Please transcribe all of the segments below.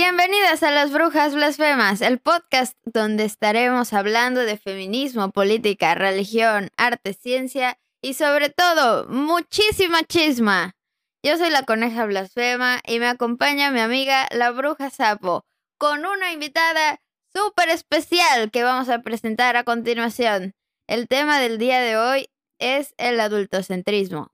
Bienvenidas a Las Brujas Blasfemas, el podcast donde estaremos hablando de feminismo, política, religión, arte, ciencia y sobre todo muchísima chisma. Yo soy la coneja blasfema y me acompaña mi amiga la bruja sapo con una invitada súper especial que vamos a presentar a continuación. El tema del día de hoy es el adultocentrismo.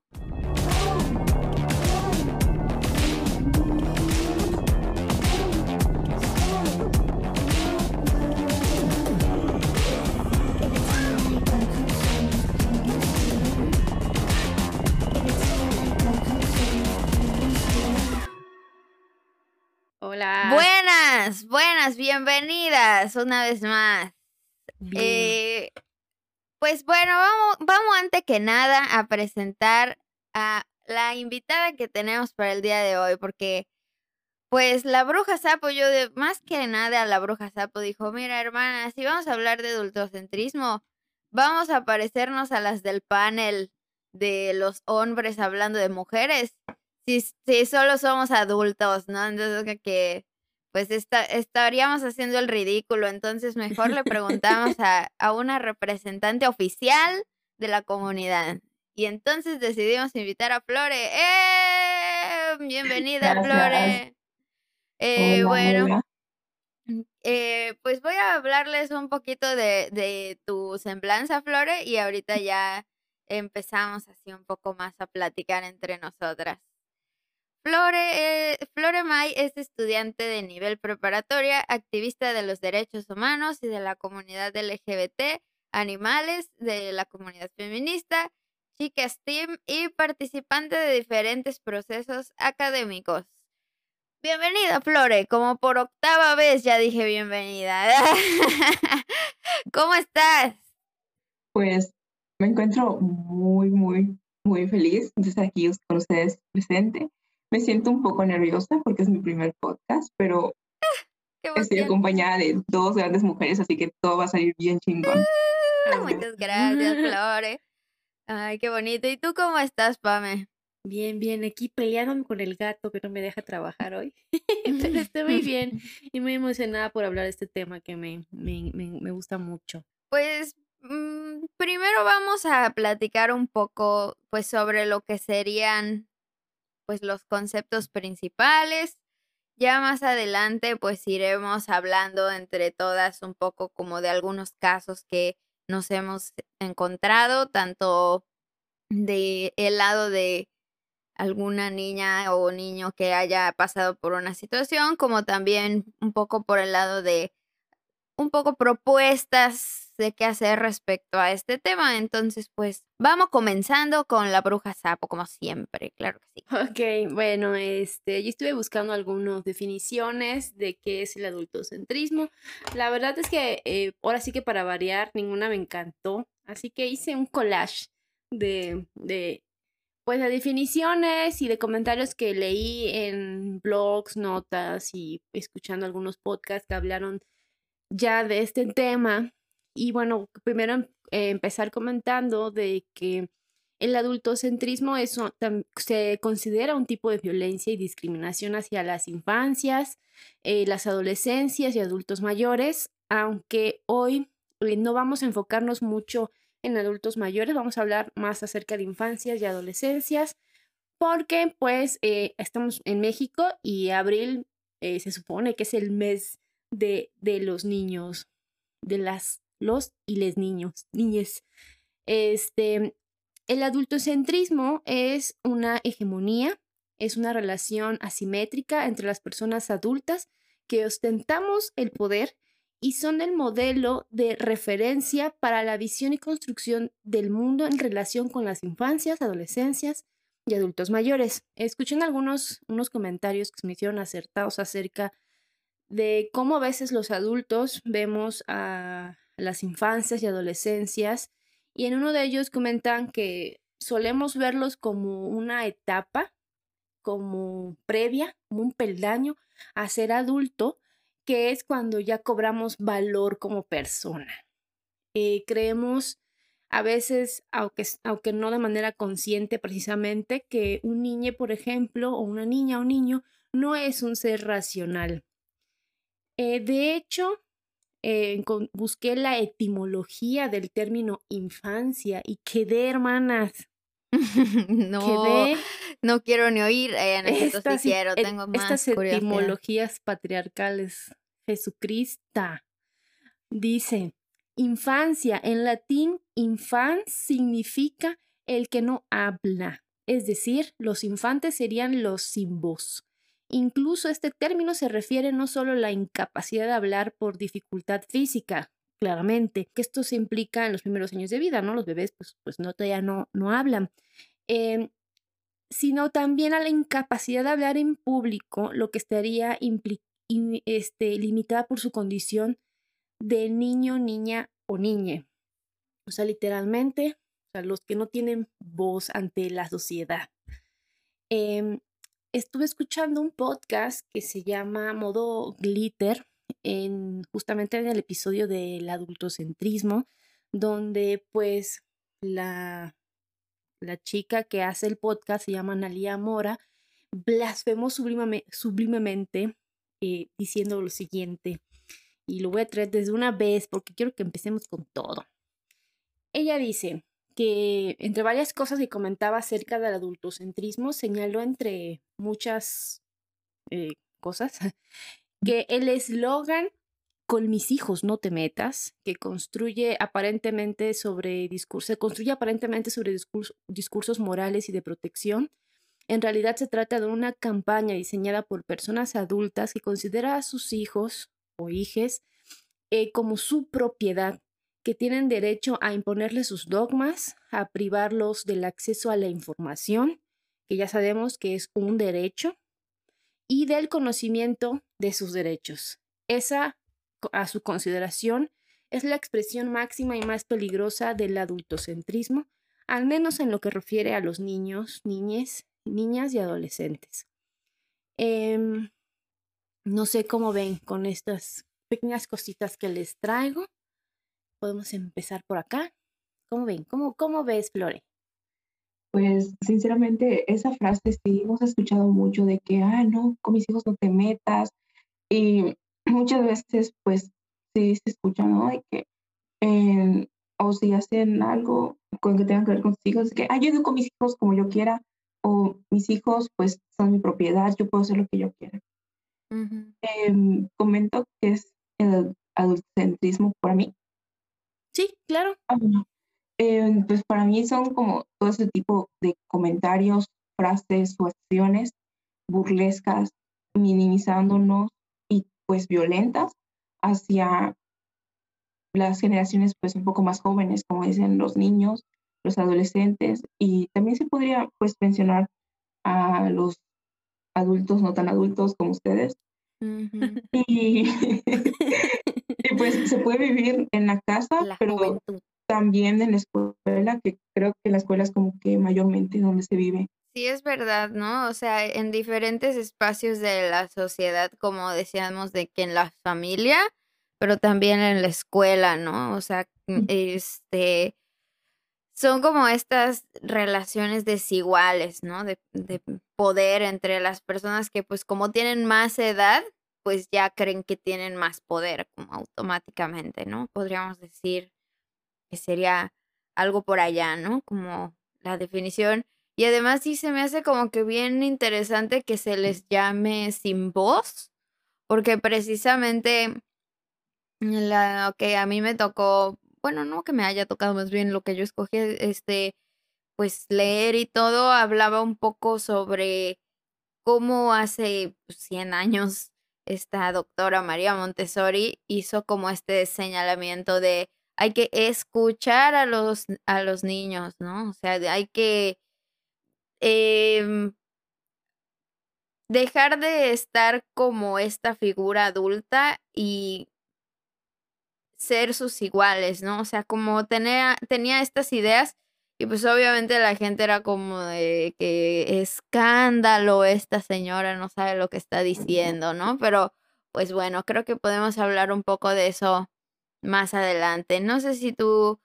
Hola. Buenas, buenas, bienvenidas una vez más. Eh, pues bueno, vamos, vamos antes que nada a presentar a la invitada que tenemos para el día de hoy, porque pues la bruja sapo, yo de más que nada a la bruja sapo dijo, mira hermana, si vamos a hablar de adultocentrismo, vamos a parecernos a las del panel de los hombres hablando de mujeres si, si solo somos adultos, ¿no? Entonces que pues estaríamos haciendo el ridículo, entonces mejor le preguntamos a, a una representante oficial de la comunidad. Y entonces decidimos invitar a Flore. ¡Eh! Bienvenida, Flore. Eh, bueno, eh, pues voy a hablarles un poquito de, de tu semblanza, Flore, y ahorita ya empezamos así un poco más a platicar entre nosotras. Flore, eh, May es estudiante de nivel preparatoria, activista de los derechos humanos y de la comunidad LGBT, animales, de la comunidad feminista, chicas team y participante de diferentes procesos académicos. Bienvenida, Flore. Como por octava vez ya dije bienvenida. ¿Cómo estás? Pues me encuentro muy, muy, muy feliz de estar aquí con ustedes presente. Me siento un poco nerviosa porque es mi primer podcast, pero estoy acompañada de dos grandes mujeres, así que todo va a salir bien chingón. Ah, muchas gracias, Flore. Ay, qué bonito. ¿Y tú cómo estás, Pame? Bien, bien, aquí peleándome con el gato que no me deja trabajar hoy. Pero estoy muy bien y muy emocionada por hablar de este tema que me, me, me, gusta mucho. Pues mm, primero vamos a platicar un poco pues sobre lo que serían pues los conceptos principales. Ya más adelante pues iremos hablando entre todas un poco como de algunos casos que nos hemos encontrado, tanto de el lado de alguna niña o niño que haya pasado por una situación, como también un poco por el lado de un poco propuestas de qué hacer respecto a este tema. Entonces, pues vamos comenzando con la bruja sapo, como siempre, claro que sí. Ok, bueno, este, yo estuve buscando algunas definiciones de qué es el adultocentrismo. La verdad es que eh, ahora sí que para variar, ninguna me encantó. Así que hice un collage de, de pues de definiciones y de comentarios que leí en blogs, notas y escuchando algunos podcasts que hablaron ya de este tema. Y bueno, primero em, eh, empezar comentando de que el adultocentrismo es, se considera un tipo de violencia y discriminación hacia las infancias, eh, las adolescencias y adultos mayores, aunque hoy eh, no vamos a enfocarnos mucho en adultos mayores, vamos a hablar más acerca de infancias y adolescencias, porque pues estamos en México y abril se supone que es el mes de, de los niños, de las los y les niños, niñes. Este, el adultocentrismo es una hegemonía, es una relación asimétrica entre las personas adultas que ostentamos el poder y son el modelo de referencia para la visión y construcción del mundo en relación con las infancias, adolescencias y adultos mayores. Escuchen algunos unos comentarios que se me hicieron acertados acerca de cómo a veces los adultos vemos a las infancias y adolescencias, y en uno de ellos comentan que solemos verlos como una etapa, como previa, como un peldaño a ser adulto, que es cuando ya cobramos valor como persona. Eh, creemos a veces, aunque, aunque no de manera consciente precisamente, que un niño, por ejemplo, o una niña o niño, no es un ser racional, Eh, de hecho, eh, busqué la etimología del término infancia y quedé, hermanas. no, no quiero ni oír. Eh, estas, quiero, tengo más estas etimologías patriarcales. Jesucristo dice, infancia, en latín, infans significa el que no habla, es decir, los infantes serían los sin voz. Incluso este término se refiere no solo a la incapacidad de hablar por dificultad física, claramente, que esto se implica en los primeros años de vida, ¿no? Los bebés pues, pues no, todavía no, no hablan, em, sino también a la incapacidad de hablar en público, lo que estaría este, limitada por su condición de niño, niña o niñe. O sea, literalmente, los que no tienen voz ante la sociedad. Em, estuve escuchando un podcast que se llama Modo Glitter, en, justamente en el episodio del adultocentrismo, donde pues la, la chica que hace el podcast se llama Analia Mora, blasfemó sublimemente eh, diciendo lo siguiente, y lo voy a traer desde una vez porque quiero que empecemos con todo. Ella dice, que entre varias cosas que comentaba acerca del adultocentrismo, señaló entre muchas eh, cosas que el eslogan con mis hijos no te metas, que construye aparentemente sobre discurso, se construye aparentemente sobre discursos morales y de protección, en realidad se trata de una campaña diseñada por personas adultas que considera a sus hijos o hijes eh, como su propiedad que tienen derecho a imponerle sus dogmas, a privarlos del acceso a la información, que ya sabemos que es un derecho, y del conocimiento de sus derechos. Esa, a su consideración, es la expresión máxima y más peligrosa del adultocentrismo, al menos en lo que refiere a los niños, niñas, niñas y adolescentes. Em, no sé cómo ven con estas pequeñas cositas que les traigo podemos empezar por acá. ¿Cómo ven? ¿Cómo, cómo ves, Flore? Pues sinceramente esa frase sí hemos escuchado mucho de que, ah, no, con mis hijos no te metas. Y muchas veces pues sí se escucha, ¿no? De que, o si hacen algo con que tenga que ver con sus hijos, que, ah, yo educo con mis hijos como yo quiera, o mis hijos pues son mi propiedad, yo puedo hacer lo que yo quiera. Em, comento que es el adultocentrismo para mí, Sí, claro. Eh, pues para mí son como todo ese tipo de comentarios, frases o acciones burlescas, minimizándonos y pues violentas hacia las generaciones pues un poco más jóvenes, como dicen los niños, los adolescentes y también se podría pues mencionar a los adultos no tan adultos como ustedes. y, pues se puede vivir en la casa, pero también en la escuela, que creo que la escuela es como que mayormente donde se vive. Sí, es verdad, ¿no? O sea, en diferentes espacios de la sociedad, como decíamos, de que en la familia, pero también en la escuela, ¿no? O sea, este, son como estas relaciones desiguales, ¿no? De, de poder entre las personas que pues como tienen más edad, pues ya creen que tienen más poder como automáticamente, ¿no? Podríamos decir que sería algo por allá, ¿no? Como la definición. Y además sí se me hace como que bien interesante que se les llame sin voz, porque precisamente lo que a mí me tocó, bueno, no que me haya tocado más bien lo que yo escogí, este, pues leer y todo, hablaba un poco sobre cómo hace 100 pues, años esta doctora María Montessori hizo como este señalamiento de hay que escuchar a los, a los niños, ¿no? O sea, hay que em, dejar de estar como esta figura adulta y ser sus iguales, ¿no? O sea, como tenía, tenía estas ideas y pues obviamente la gente era como de que escándalo, esta señora no sabe lo que está diciendo, ¿no? Pero pues bueno, creo que podemos hablar un poco de eso más adelante. No sé si tú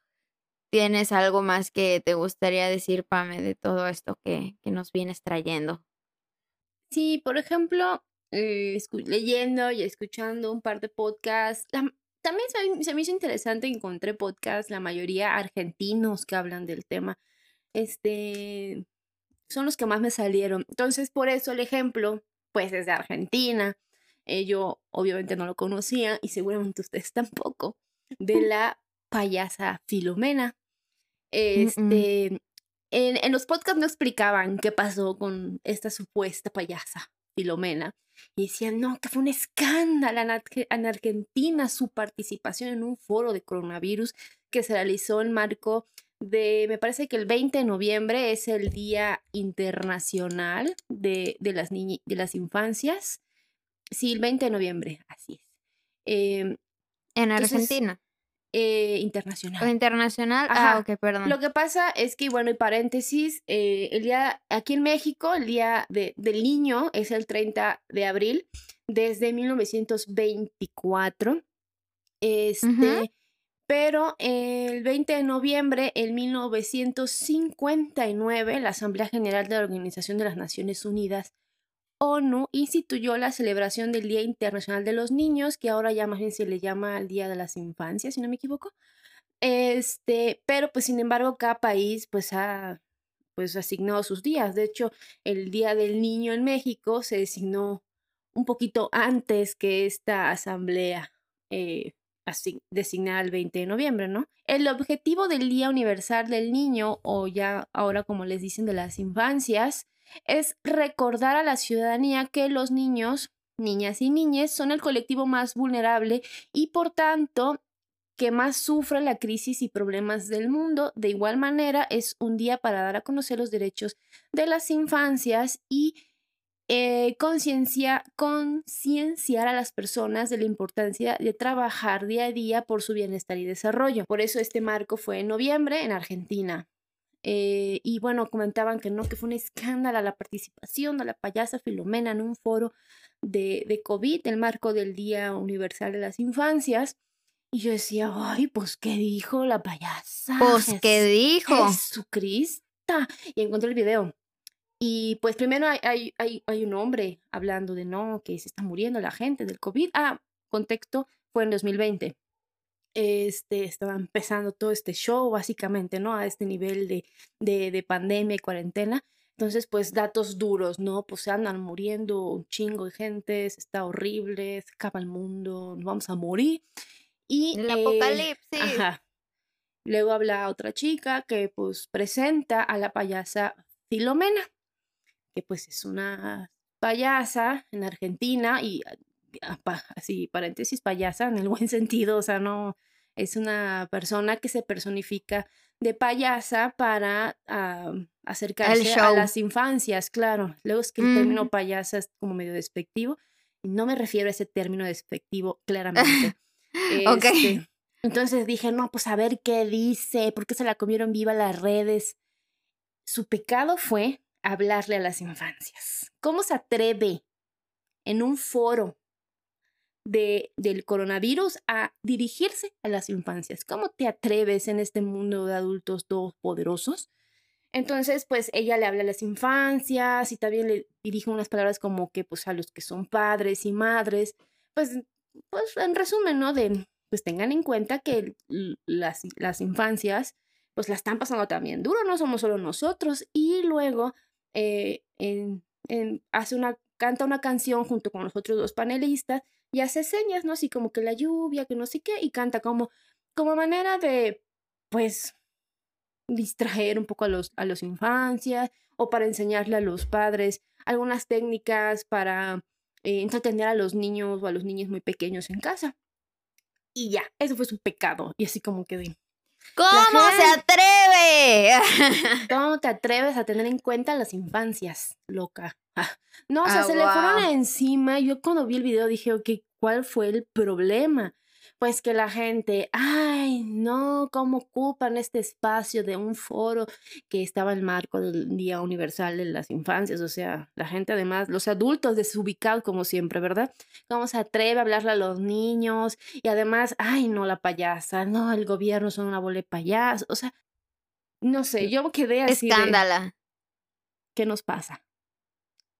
tienes algo más que te gustaría decir, Pame, de todo esto que, que nos vienes trayendo. Sí, por ejemplo, eh, leyendo y escuchando un par de podcasts. También se, me hizo interesante, encontré podcasts, la mayoría argentinos que hablan del tema. Este, son los que más me salieron. Entonces, por eso el ejemplo, pues es de Argentina. Eh, yo obviamente no lo conocía y seguramente ustedes tampoco, de la payasa Filomena. Este, en, los podcasts no explicaban qué pasó con esta supuesta payasa, Filomena. Y decían, no, que fue un escándalo en, Argentina su participación en un foro de coronavirus que se realizó en marco de, me parece que el 20 de noviembre es el Día Internacional de, las, de las Infancias. Sí, el 20 de noviembre, así es. Em, en Argentina. Eh, internacional. internacional. Ah, ok, perdón. Lo que pasa es que, bueno, y paréntesis, eh, el día, aquí en México, el día de, del niño es el 30 de abril, desde 1924. Este, Pero el 20 de noviembre, en 1959, la Asamblea General de la Organización de las Naciones Unidas ONU instituyó la celebración del Día Internacional de los Niños, que ahora ya más bien se le llama el Día de las Infancias, si no me equivoco. Este, pero pues sin embargo cada país pues ha pues asignado sus días. De hecho, el Día del Niño en México se designó un poquito antes que esta asamblea eh, designada el 20 de noviembre, ¿no? El objetivo del Día Universal del Niño, o ya ahora como les dicen de las infancias, es recordar a la ciudadanía que los niños, niñas y niñas son el colectivo más vulnerable y por tanto que más sufre la crisis y problemas del mundo. De igual manera, es un día para dar a conocer los derechos de las infancias y eh, concienciar a las personas de la importancia de trabajar día a día por su bienestar y desarrollo. Por eso este marco fue en noviembre en Argentina. Eh, y bueno, comentaban que no, que fue un escándalo la participación de la payasa Filomena en un foro de, de COVID, el marco del Día Universal de las Infancias. Y yo decía, ay, pues, ¿qué dijo la payasa? Pues, ¿qué dijo? Jesucristo. Y encontré el video. Y pues primero hay, hay, hay, hay, un hombre hablando de no, que se está muriendo la gente del COVID. Ah, contexto, fue en 2020 este, estaba empezando todo este show, básicamente, ¿no? A este nivel de, de, de pandemia y cuarentena. Entonces, pues datos duros, ¿no? Pues se andan muriendo un chingo de gente, está horrible, se acaba el mundo, nos vamos a morir. Y, el eh, apocalipsis. Ajá. Luego habla otra chica que pues presenta a la payasa Filomena, que pues es una payasa en Argentina y así, paréntesis, payasa en el buen sentido, o sea, no, es una persona que se personifica de payasa para acercarse a las infancias, claro. Luego es que el término payasa es como medio despectivo, y no me refiero a ese término despectivo claramente. Este, entonces dije, no, pues a ver qué dice, por qué se la comieron viva las redes. Su pecado fue hablarle a las infancias. ¿Cómo se atreve en un foro de, del coronavirus a dirigirse a las infancias. ¿Cómo te atreves en este mundo de adultos todos poderosos? Entonces, pues ella le habla a las infancias y también le dirige unas palabras como que, pues a los que son padres y madres, pues, pues en resumen, ¿no? De, pues tengan en cuenta que las, las infancias, pues la están pasando también duro, no somos solo nosotros. Y luego eh, en, en, hace una, canta una canción junto con los otros dos panelistas y hace señas, ¿no? Así como que la lluvia, que no sé qué, y canta como, como manera de, pues, distraer un poco a los, a los infancias o para enseñarle a los padres algunas técnicas para eh, entretener a los niños o a los niños muy pequeños en casa. Y ya, eso fue su pecado. Y así como que de... ¿Cómo se atreve? ¿Cómo te atreves a tener en cuenta las infancias, loca? No, o sea, ah, se le fueron encima. Yo cuando vi el video dije, ok, ¿cuál fue el problema? Pues que la gente, ay, no, ¿cómo ocupan este espacio de un foro que estaba en marco del Día Universal de las Infancias? O sea, la gente además, los adultos desubicados como siempre, ¿verdad? ¿Cómo se atreve a hablarle a los niños? Y además, ay, no, la payasa, no, el gobierno son una bola de payasos. O sea, no sé, yo quedé así. Escándala. ¿Qué nos pasa?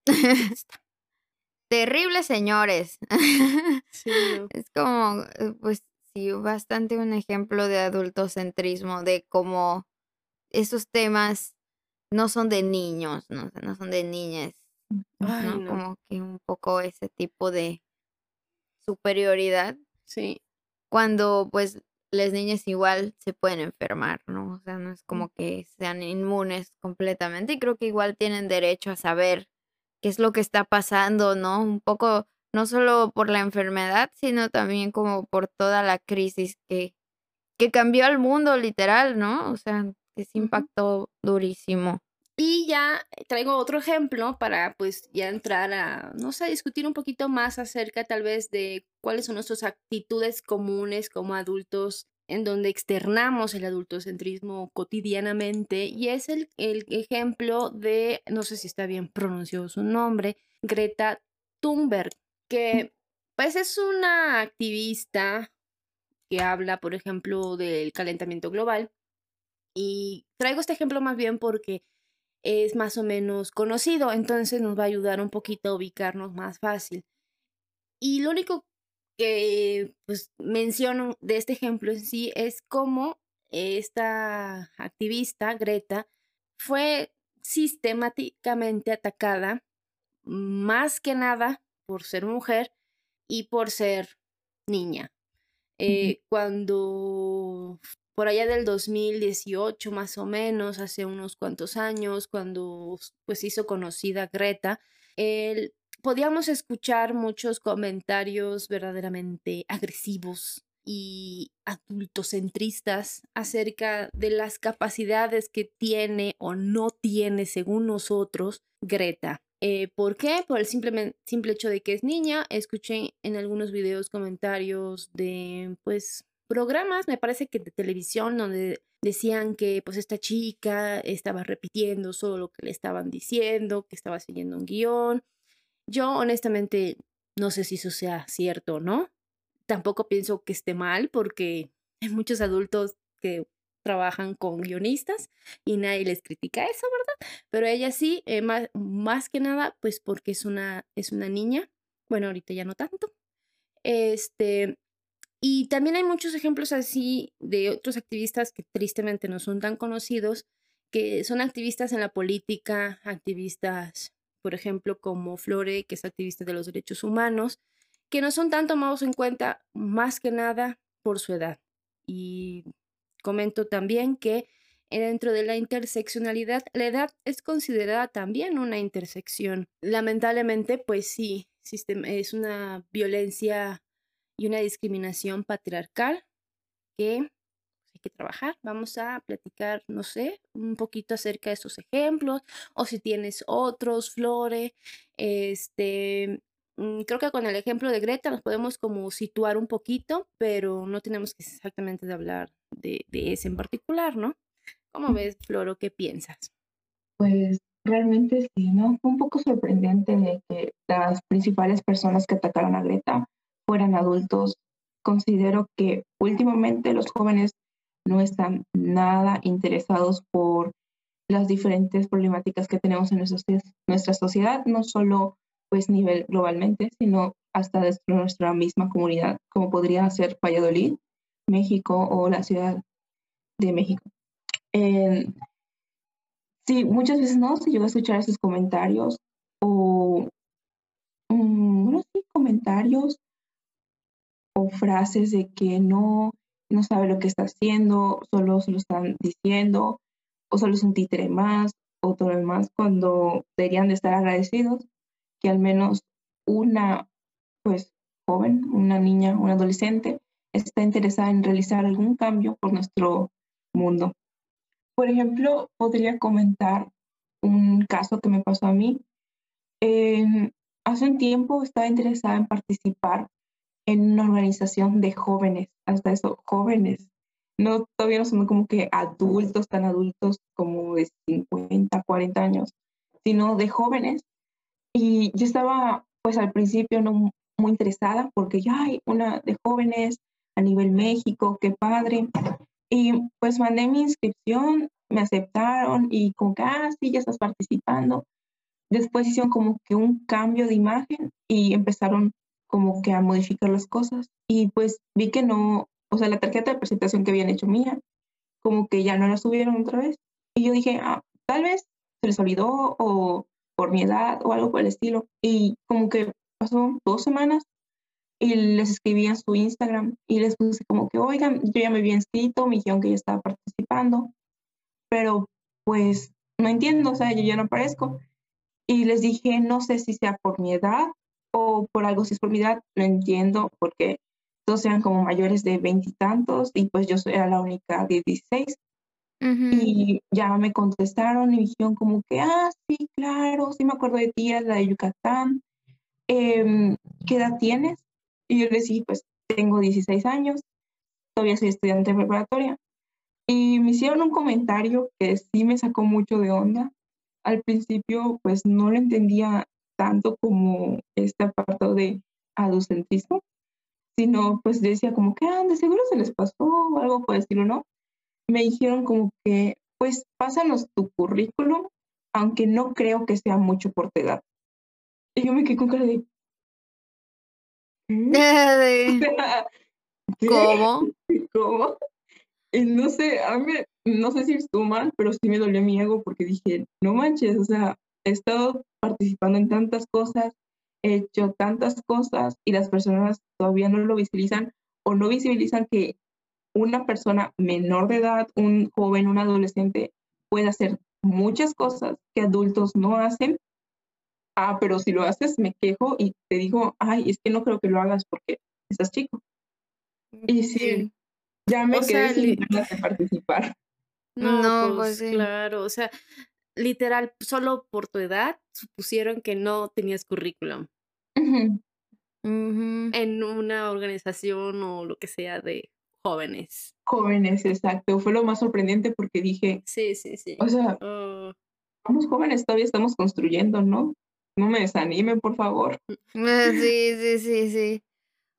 terribles señores. Es como, eh, pues sí, bastante un ejemplo de adultocentrismo, de cómo esos temas no son de niños, no, no son de niñas, Como que un poco ese tipo de superioridad. Sí. Cuando pues las niñas igual se pueden enfermar, ¿no? O sea, no es como que sean inmunes completamente y creo que igual tienen derecho a saber qué es lo que está pasando, ¿no? Un poco, no solo por la enfermedad, sino también como por toda la crisis que, que cambió al mundo literal, ¿no? O sea, que se impactó durísimo. Y ya traigo otro ejemplo para pues ya entrar a, no sé, discutir un poquito más acerca tal vez de cuáles son nuestras actitudes comunes como adultos en donde externamos el adultocentrismo cotidianamente y es el, el ejemplo de, no sé si está bien pronunciado su nombre, Greta Thunberg, que pues es una activista que habla, por ejemplo, del calentamiento global. Y traigo este ejemplo más bien porque es más o menos conocido, entonces nos va a ayudar un poquito a ubicarnos más fácil. Y lo único que pues menciono de este ejemplo en sí es cómo esta activista, Greta, fue sistemáticamente atacada, más que nada por ser mujer y por ser niña. Eh, cuando por allá del 2018 más o menos, hace unos cuantos años, cuando pues hizo conocida Greta, podíamos escuchar muchos comentarios verdaderamente agresivos y adultocentristas acerca de las capacidades que tiene o no tiene, según nosotros, Greta. Eh, ¿Por qué? Por el simple, simple hecho de que es niña. Escuché en algunos videos comentarios de, pues, programas, me parece que de televisión, donde decían que pues esta chica estaba repitiendo solo lo que le estaban diciendo, que estaba siguiendo un guion. Yo honestamente no sé si eso sea cierto o no. Tampoco pienso que esté mal porque hay muchos adultos que trabajan con guionistas y nadie les critica eso, ¿verdad? Pero ella sí, eh, más, más, que nada, pues porque es una, es una niña. Bueno, ahorita ya no tanto. Este, y también hay muchos ejemplos así de otros activistas que tristemente no son tan conocidos, que son activistas en la política, activistas, por ejemplo, como Flore, que es activista de los derechos humanos, que no son tan tomados en cuenta más que nada por su edad. Y comento también que dentro de la interseccionalidad, la edad es considerada también una intersección. Lamentablemente, pues sí, es una violencia y una discriminación patriarcal que hay que trabajar. Vamos a platicar, no sé, un poquito acerca de estos ejemplos o si tienes otros, Flore. Este, mm, creo que con el ejemplo de Greta nos podemos como situar un poquito, pero no tenemos que exactamente de hablar de, de ese en particular, ¿no? ¿Cómo ves, Floro? ¿Qué piensas? Pues realmente sí, ¿no? Fue un poco sorprendente de que las principales personas que atacaron a Greta fueran adultos, considero que últimamente los jóvenes no están nada interesados por las diferentes problemáticas que tenemos en nuestra, sociedad, no solo pues nivel globalmente, sino hasta dentro de nuestra misma comunidad, como podría ser Valladolid, México o la Ciudad de México. sí, muchas veces no se llegó a escuchar esos comentarios o, sí, comentarios o frases de que no, no sabe lo que está haciendo, solo se lo están diciendo, o solo es un títere más, o todo lo demás, cuando deberían de estar agradecidos que al menos una, pues, joven, una niña, un adolescente, está interesada en realizar algún cambio por nuestro mundo. Por ejemplo, podría comentar un caso que me pasó a mí. hace un tiempo estaba interesada en participar en una organización de jóvenes, hasta eso, jóvenes. No, todavía no son como que adultos, tan adultos como de 50, 40 años, sino de jóvenes. Y yo estaba, pues al principio no muy interesada porque ya hay una de jóvenes a nivel México, qué padre. Y pues mandé mi inscripción, me aceptaron y como que, ah, sí, ya estás participando. después hicieron como que un cambio de imagen y empezaron como que a modificar las cosas. Y pues vi que no, o sea, la tarjeta de presentación que habían hecho mía, como que ya no la subieron otra vez. Y yo dije, ah, tal vez se les olvidó o por mi edad o algo por el estilo. Y como que pasó dos semanas y les escribí en su Instagram y les puse como que, oigan, yo ya me había inscrito, me dijeron que ya estaba participando, pero pues no entiendo, o sea, yo ya no aparezco. Y les dije, no sé si sea por mi edad o por algo, si es por mi edad, no entiendo, porque todos sean como mayores de veintitantos y, pues yo soy la única de 16. Y ya me contestaron y me dijeron como que, ah, sí, claro, sí me acuerdo de ti, la de Yucatán. Em, ¿Qué edad tienes? Y yo les dije, pues tengo 16 años, todavía soy estudiante de preparatoria. Y me hicieron un comentario que sí me sacó mucho de onda. Al principio, pues no lo entendía tanto como este apartado de adultentrismo, sino pues decía como que, ah, de seguro se les pasó o algo por decirlo, ¿no? Me dijeron como que, pues pásanos tu currículum, aunque no creo que sea mucho por tu edad. Y yo me quedé con cara de... ¿Cómo? ¿Cómo? Y no sé, a mí, no sé si estuvo mal, pero sí me dolió mi ego porque dije, no manches, o sea, he estado participando en tantas cosas, he hecho tantas cosas y las personas todavía no lo visibilizan o no visibilizan que una persona menor de edad, un joven, un adolescente puede hacer muchas cosas que adultos no hacen. Ah, pero si lo haces, me quejo y te digo, ay, es que no creo que lo hagas porque estás chico. Y sí, ya me quedé sin ganas de participar. No, pues, pues claro, o sea, literal, solo por tu edad supusieron que no tenías currículum en una organización o lo que sea de jóvenes. Jóvenes, exacto. Fue lo más sorprendente porque dije, sí, sí, sí. O sea, oh. somos jóvenes, todavía estamos construyendo, ¿no? No me desanimen, por favor. Eh, sí, sí, sí, sí.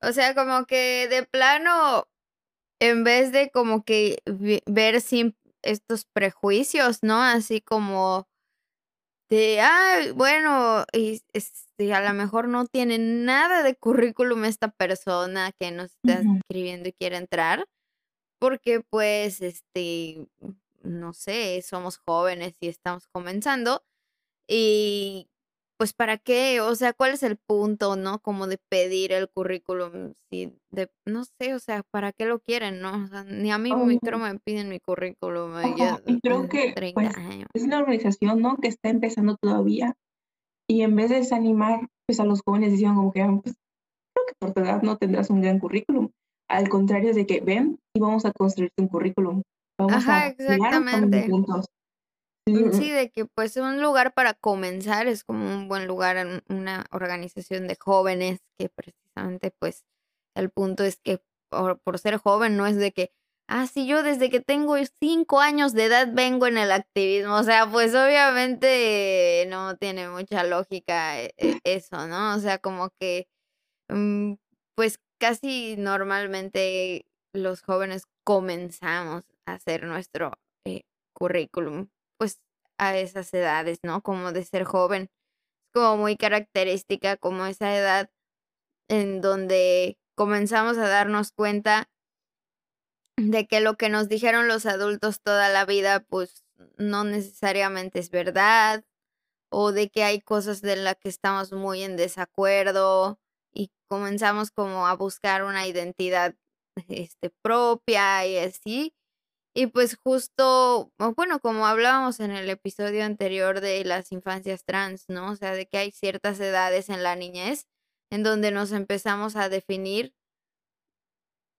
O sea, como que de plano, en vez de como que ver sin estos prejuicios, ¿no? Así como de, ah, bueno, y, este, a lo mejor no tiene nada de currículum esta persona que nos está escribiendo y quiere entrar, porque pues, este, no sé, somos jóvenes y estamos comenzando y pues para qué, o sea, cuál es el punto, ¿no? Como de pedir el currículum, si de, no sé, o sea, ¿para qué lo quieren, no? ni a mí oh. me, me piden mi currículum. y creo que pues, es una organización, ¿no? Que está empezando todavía y en vez de desanimar, pues a los jóvenes decían como que, pues, creo que por tu edad no tendrás un gran currículum. Al contrario de que ven y vamos a construirte un currículum. Vamos Ajá, a exactamente. Juntos. Sí, de que pues un lugar para comenzar es como un buen lugar en una organización de jóvenes que precisamente pues el punto es que por, ser joven no es de que, ah, sí, yo desde que tengo cinco años de edad vengo en el activismo, o sea, pues obviamente no tiene mucha lógica e, e, eso, ¿no? O sea, como que mm, pues casi normalmente los jóvenes comenzamos a hacer nuestro eh, currículum pues a esas edades, ¿no? Como de ser joven. Es como muy característica como esa edad en donde comenzamos a darnos cuenta de que lo que nos dijeron los adultos toda la vida, pues no necesariamente es verdad, o de que hay cosas de las que estamos muy en desacuerdo y comenzamos como a buscar una identidad este, propia y así. Y pues justo, bueno, como hablábamos en el episodio anterior de las infancias trans, ¿no? O sea, de que hay ciertas edades en la niñez en donde nos empezamos a definir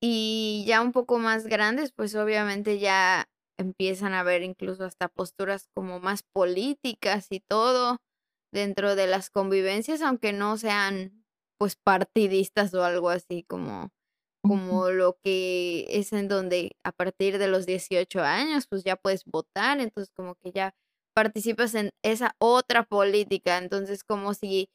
y ya un poco más grandes, pues obviamente ya empiezan a ver incluso hasta posturas como más políticas y todo dentro de las convivencias, aunque no sean pues partidistas o algo así como como lo que es en donde a partir de los 18 años, pues ya puedes votar, entonces como que ya participas en esa otra política, entonces como si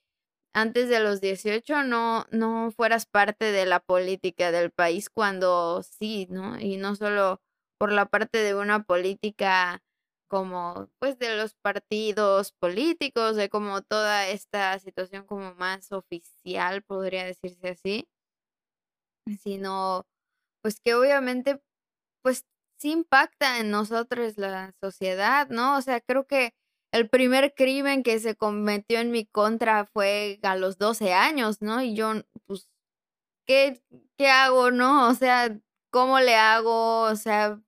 antes de los 18 no, no fueras parte de la política del país cuando sí, ¿no? Y no solo por la parte de una política como pues de los partidos políticos, de como toda esta situación como más oficial, podría decirse así, sino pues que obviamente pues sí impacta en nosotros la sociedad, ¿no? O sea, creo que el primer crimen que se cometió en mi contra fue a los 12 años, ¿no? Y yo, pues, ¿qué, qué hago, no? O sea, ¿cómo le hago? O sea,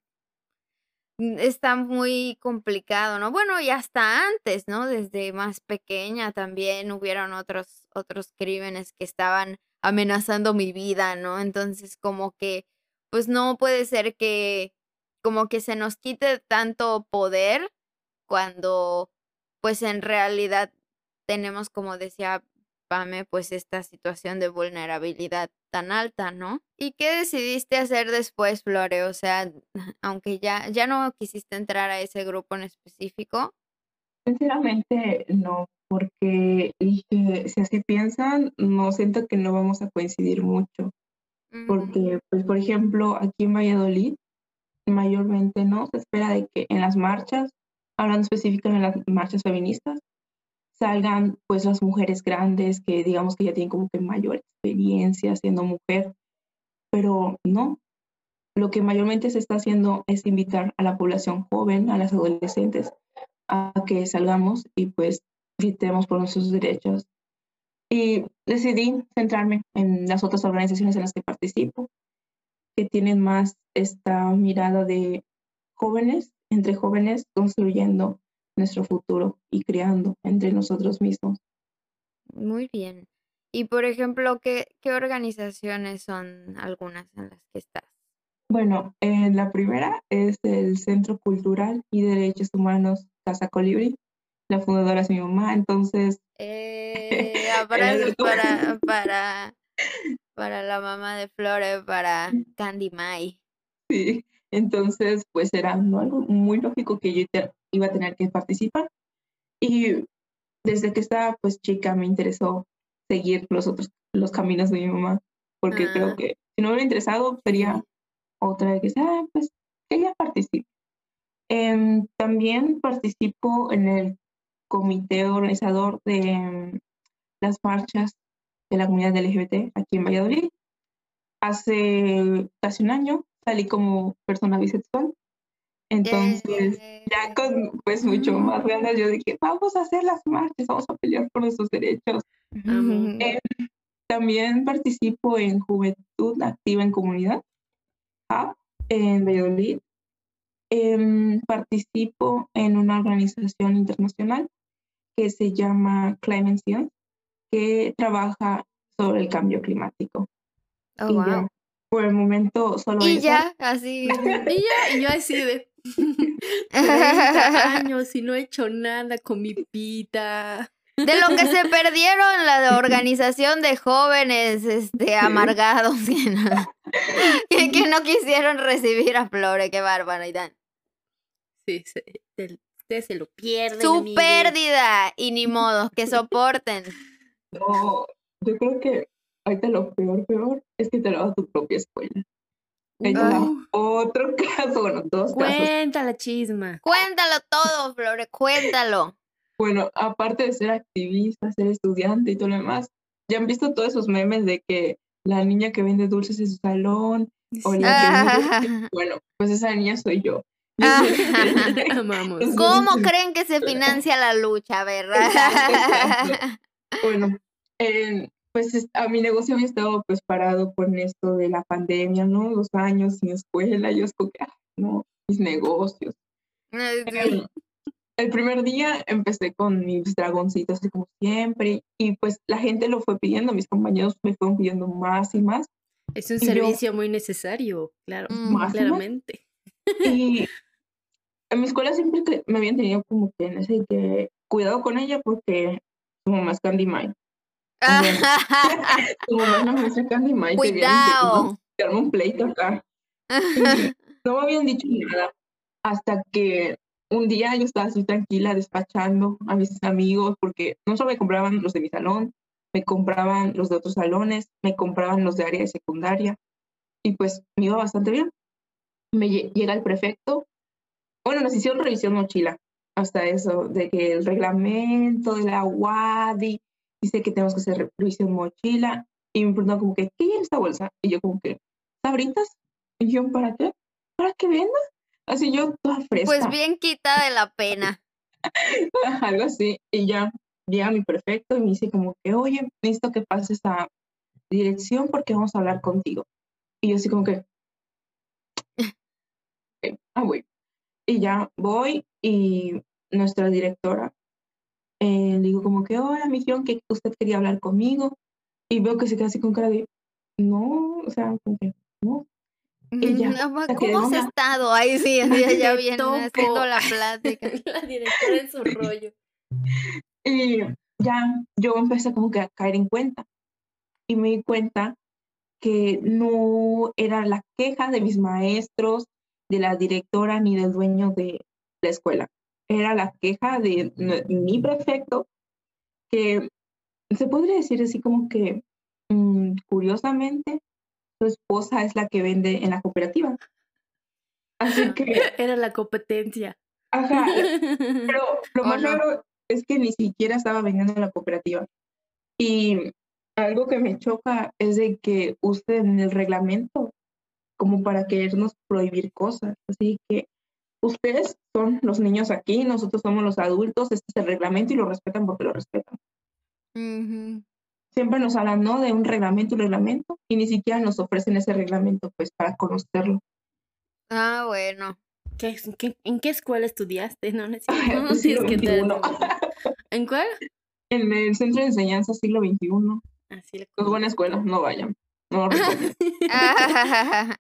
mm, está muy complicado, ¿no? Bueno, y hasta antes, ¿no? Desde más pequeña también hubieron otros, otros crímenes que estaban amenazando mi vida, ¿no? Entonces, como que, pues no puede ser que, como que se nos quite tanto poder cuando, pues en realidad tenemos, como decía Pame, pues esta situación de vulnerabilidad tan alta, ¿no? ¿Y qué decidiste hacer después, Flore? O sea, aunque ya, ya no quisiste entrar a ese grupo en específico. Sinceramente, no, porque dije, si así piensan, no siento que no vamos a coincidir mucho. Porque, pues, por ejemplo, aquí en Valladolid, mayormente no se espera de que en las marchas, hablando específicamente en las marchas feministas, salgan pues las mujeres grandes que digamos que ya tienen como que mayor experiencia siendo mujer, pero no. Lo que mayormente se está haciendo es invitar a la población joven, a las adolescentes, a que salgamos y pues gritemos por nuestros derechos. Y decidí centrarme en las otras organizaciones en las que participo, que tienen más esta mirada de jóvenes, entre jóvenes, construyendo nuestro futuro y creando entre nosotros mismos. Muy bien. Y por ejemplo, ¿qué, qué organizaciones son algunas en las que estás? Bueno, en la primera es el Centro Cultural y Derechos Humanos Casa Colibri. La fundadora es mi mamá, entonces... Eh, abrazos para, para, para la mamá de Flore, para Candy Mai. Sí, entonces pues era algo muy lógico que yo iba a tener que participar. Y desde que estaba pues chica me interesó seguir los otros, los caminos de mi mamá, porque creo ah. que si no me hubiera interesado sería otra de que sea, pues ella participe. Em, también participo en el comité organizador de em, las marchas de la comunidad LGBT aquí en Valladolid. Hace casi un año salí como persona bisexual entonces, ya con pues mucho más ganas, yo dije, vamos a hacer las marchas, vamos a pelear por nuestros derechos. Eh, también participo en Juventud Activa en Comunidad, en Valladolid. Em, participo en una organización internacional que se llama Climate Science, que trabaja sobre el cambio climático. Oh, wow. por el momento solo y ya así y ya y yo así de 30 años y no he hecho nada con mi vida. De lo que se perdieron la organización de jóvenes este, amargados que no, que, quisieron recibir a Flore, qué barbaridad. Sí, sí, ustedes se lo pierden. Su pérdida y ni modo, que soporten. No, yo creo que ahorita lo peor, peor es que te lo a tu propia escuela. Otro caso, bueno, dos Cuéntala, chisma. Cuéntalo todo, Flore, cuéntalo. Bueno, aparte de ser activista, ser estudiante y todo lo demás, ya han visto todos esos memes de que la niña que vende dulces en su salón, o bueno, pues esa niña soy yo. ¿Cómo creen que se financia la lucha, verdad? Bueno, en, pues a mi negocio había estado pues parado con esto de la pandemia, ¿no? Dos años sin escuela, yo escogí, ah, no, mis negocios. El primer día empecé con mis dragoncitos, así como siempre, y pues la gente lo fue pidiendo, mis compañeros me fueron pidiendo más y más. Es un servicio muy necesario, claro, más claramente. Y en mi escuela siempre me habían tenido como que, no sé, que cuidado con ella porque como más Candy Mind. Como y Cuidado. un pleito acá. No me habían dicho nada hasta que un día yo estaba así tranquila despachando a mis amigos porque no solo me compraban los de mi salón, me compraban los de otros salones, me compraban los de área de secundaria y pues me iba bastante bien. Me llega el prefecto. Bueno, nos hicieron revisión mochila, hasta eso, de que el reglamento de la WADI dice que tenemos que hacer revisión mochila, y me preguntan como que, ¿qué es esta bolsa? Y yo como que, ¿sabritas? Y yo, ¿para qué? ¿Para que venda? Así yo toda fresca. Pues bien quita de la pena. Algo así. Y ya llega mi perfecto y me dice como que, oye, necesito que pases a dirección porque vamos a hablar contigo. Y yo así como que, ah, voy. Y ya voy y nuestra directora eh, digo como que, hola, mi que usted quería hablar conmigo. Y veo que se queda así con cara de, no, o sea, como que, no. Y ya, ¿Cómo has estado? Ahí sí, ya, ya viene haciendo la plática. la directora en su rollo. Y ya yo empecé como que a caer en cuenta. Y me di cuenta que no era la queja de mis maestros, de la directora ni del dueño de la escuela. Era la queja de mi prefecto, que se podría decir así como que, mm, curiosamente, su esposa es la que vende en la cooperativa. Así que... Era la competencia. Ajá, pero lo más raro es que ni siquiera estaba vendiendo en la cooperativa. Y algo que me choca es de que usen el reglamento como para querernos prohibir cosas. Así que ustedes son los niños aquí, nosotros somos los adultos, este es el reglamento y lo respetan porque lo respetan. Siempre nos hablan, ¿no? De un reglamento, un reglamento, y ni siquiera nos ofrecen ese reglamento, pues, para conocerlo. Ah, bueno. en qué escuela estudiaste? No, no, siglo XXI. ¿En cuál? En el Centro de Enseñanza Siglo XXI. Así es buena escuela, no vayan. No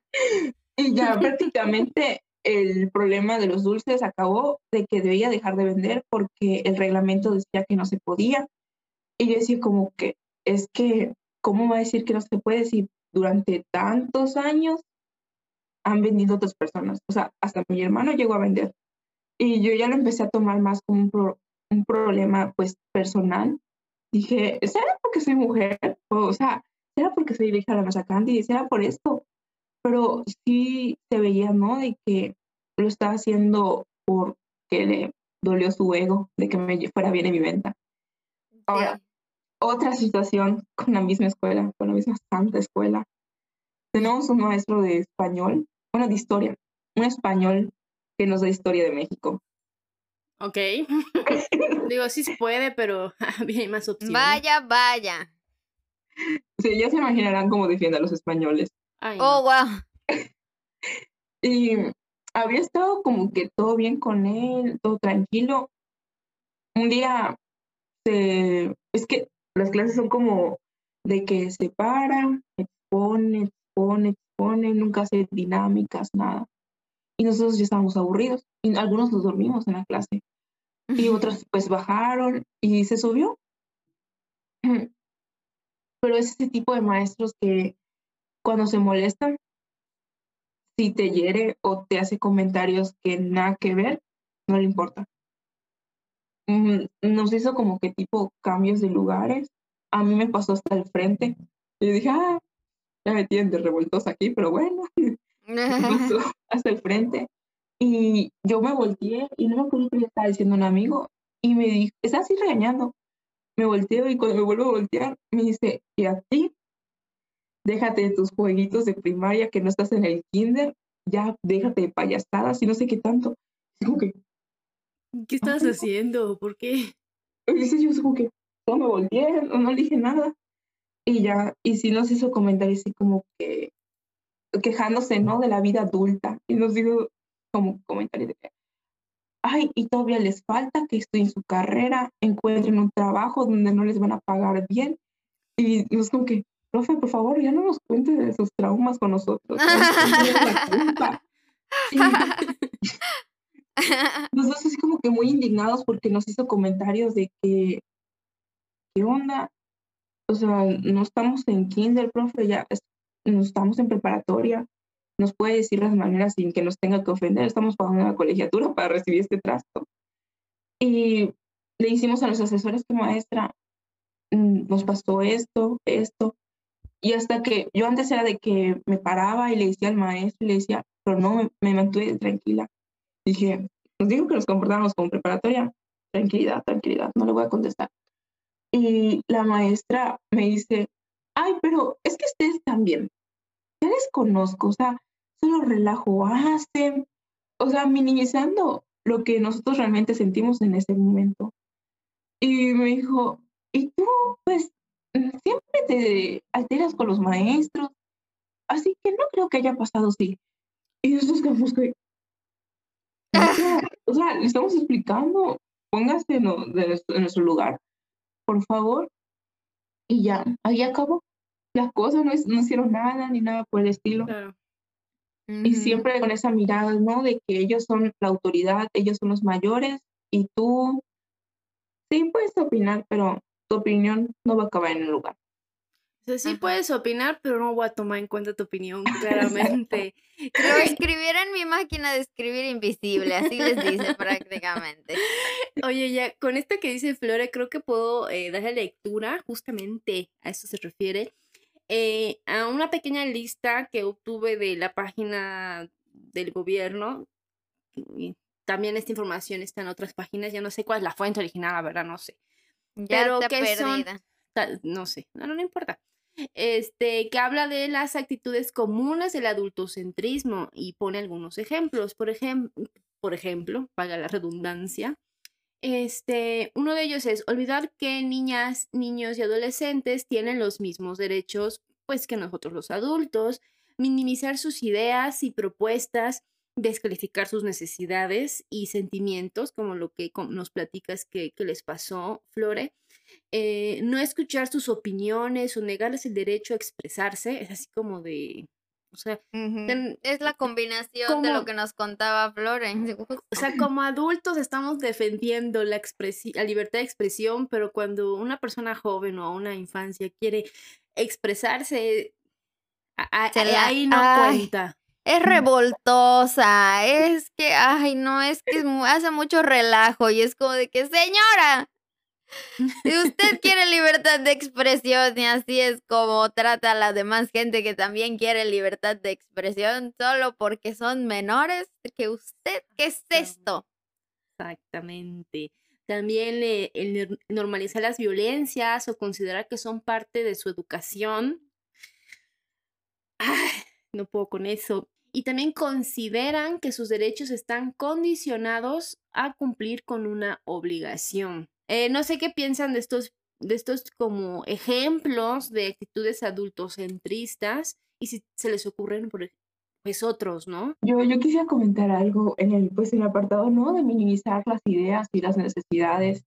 y ya prácticamente el problema de los dulces acabó de que debía dejar de vender porque el reglamento decía que no se podía. Y yo decía como que, es que, ¿cómo va a decir que no se puede si durante tantos años han vendido otras personas? O sea, hasta mi hermano llegó a vender. Y yo ya lo empecé a tomar más como un, un problema pues personal. Dije, ¿será porque soy mujer? O, sea, ¿será porque soy hija de la Masa Candy? ¿Será por esto? Pero sí se veía, ¿no? De que lo estaba haciendo porque le dolió su ego de que me fuera bien en mi venta. Ahora, otra situación con la misma escuela, con la misma santa escuela. Tenemos un maestro de español, bueno, de historia, un español que nos da historia de México. Ok. Digo, sí se puede, pero había más opciones. Vaya, vaya. Sí, ya se imaginarán cómo defiende a los españoles. Oh, wow. y había estado como que todo bien con él, todo tranquilo. Un día se... Es que las clases son como de que se para, expone, expone, expone, nunca hace dinámicas, nada. Y nosotros ya estábamos aburridos. Y algunos nos dormimos en la clase. Y otros pues bajaron y se subió. Pero es ese tipo de maestros que cuando se molestan, si te hiere o te hace comentarios que nada que ver, no le importa. Nos hizo como que tipo cambios de lugares. A mí me pasó hasta el frente. Y dije, ah, ya me tienen de revueltos aquí, pero bueno. hasta el frente. Y yo me volteé y no me acuerdo que le estaba diciendo un amigo. Y me dijo, está así regañando. Me volteo y cuando me vuelvo a voltear, me dice, ¿y a ti? déjate de tus jueguitos de primaria que no estás en el kinder, ya déjate de payasadas y no sé qué tanto. que, ¿Qué estás haciendo? ¿Por qué? Y dice yo como que no me volteé, no, no dije nada. Y ya, y si nos hizo comentarios así como que quejándose, ¿no? De la vida adulta. Y nos dijo como comentarios de que, ay, y todavía les falta que estoy en su carrera, encuentren un trabajo donde no les van a pagar bien. Y nos como que, profe, por favor, ya no nos cuente de sus traumas con nosotros. Nosotros así como que muy indignados porque nos hizo comentarios de que, ¿qué onda? O sea, no estamos en kinder, profe, ya no estamos en preparatoria. Nos puede decir las maneras sin que nos tenga que ofender. Estamos pagando la colegiatura para recibir este trasto. Y le hicimos a los asesores que maestra, mm, nos pasó esto, esto. Y hasta que yo antes era de que me paraba y le decía al maestro y le decía, pero no, me, mantuve tranquila. Dije, nos dijo que nos comportáramos como preparatoria. Tranquilidad, tranquilidad, no le voy a contestar. Y la maestra me dice, ay, pero es que ustedes también, ya les conozco, o sea, solo relajo hacen, o sea, minimizando lo que nosotros realmente sentimos en ese momento. Y me dijo, y tú, pues, siempre te alteras con los maestros, así que no creo que haya pasado así. Y eso es que, o sea, le estamos explicando, póngase en, nuestro lugar, por favor. Y ya, ahí acabó. Las cosas no, no hicieron nada ni nada por el estilo. Y siempre con esa mirada, ¿no? De que ellos son la autoridad, ellos son los mayores y tú sí puedes opinar, pero tu opinión no va a acabar en el lugar. O sea, sí puedes opinar, pero no voy a tomar en cuenta tu opinión, claramente. Lo escribiera en mi máquina de escribir invisible, así les dice prácticamente. Oye, ya, con esto que dice Flore, creo que puedo eh, darle lectura, justamente a eso se refiere, eh, a una pequeña lista que obtuve de la página del gobierno. Y también esta información está en otras páginas, ya no sé cuál es la fuente original, la verdad, no sé. Ya Pero que son, no sé, no, no, importa. Este, que habla de las actitudes comunes del adultocentrismo y pone algunos ejemplos. Por, ejemplo, por ejemplo, paga la redundancia, este, uno de ellos es olvidar que niñas, niños y adolescentes tienen los mismos derechos pues que nosotros los adultos, minimizar sus ideas y propuestas, descalificar sus necesidades y sentimientos, como lo que nos platicas que, les pasó, Flore, eh, no escuchar sus opiniones o negarles el derecho a expresarse, es así como de, o sea, es la combinación de lo que nos contaba Florence. O sea, como adultos estamos defendiendo la, la libertad de expresión, pero cuando una persona joven o una infancia quiere expresarse, ahí no cuenta. Es revoltosa, es que, ay, no, es que hace mucho relajo y es como de que, señora, si usted quiere libertad de expresión y así es como trata a la demás gente que también quiere libertad de expresión solo porque son menores que usted, ¿qué es esto? Exactamente. También el normalizar las violencias o considerar que son parte de su educación. no puedo con eso. Y también consideran que sus derechos están condicionados a cumplir con una obligación. Eh, no sé qué piensan de estos, de estos como ejemplos de actitudes adultocentristas y si se les ocurren pues otros, ¿no? Yo, yo quisiera comentar algo en el, pues, en el apartado, ¿no? De minimizar las ideas y las necesidades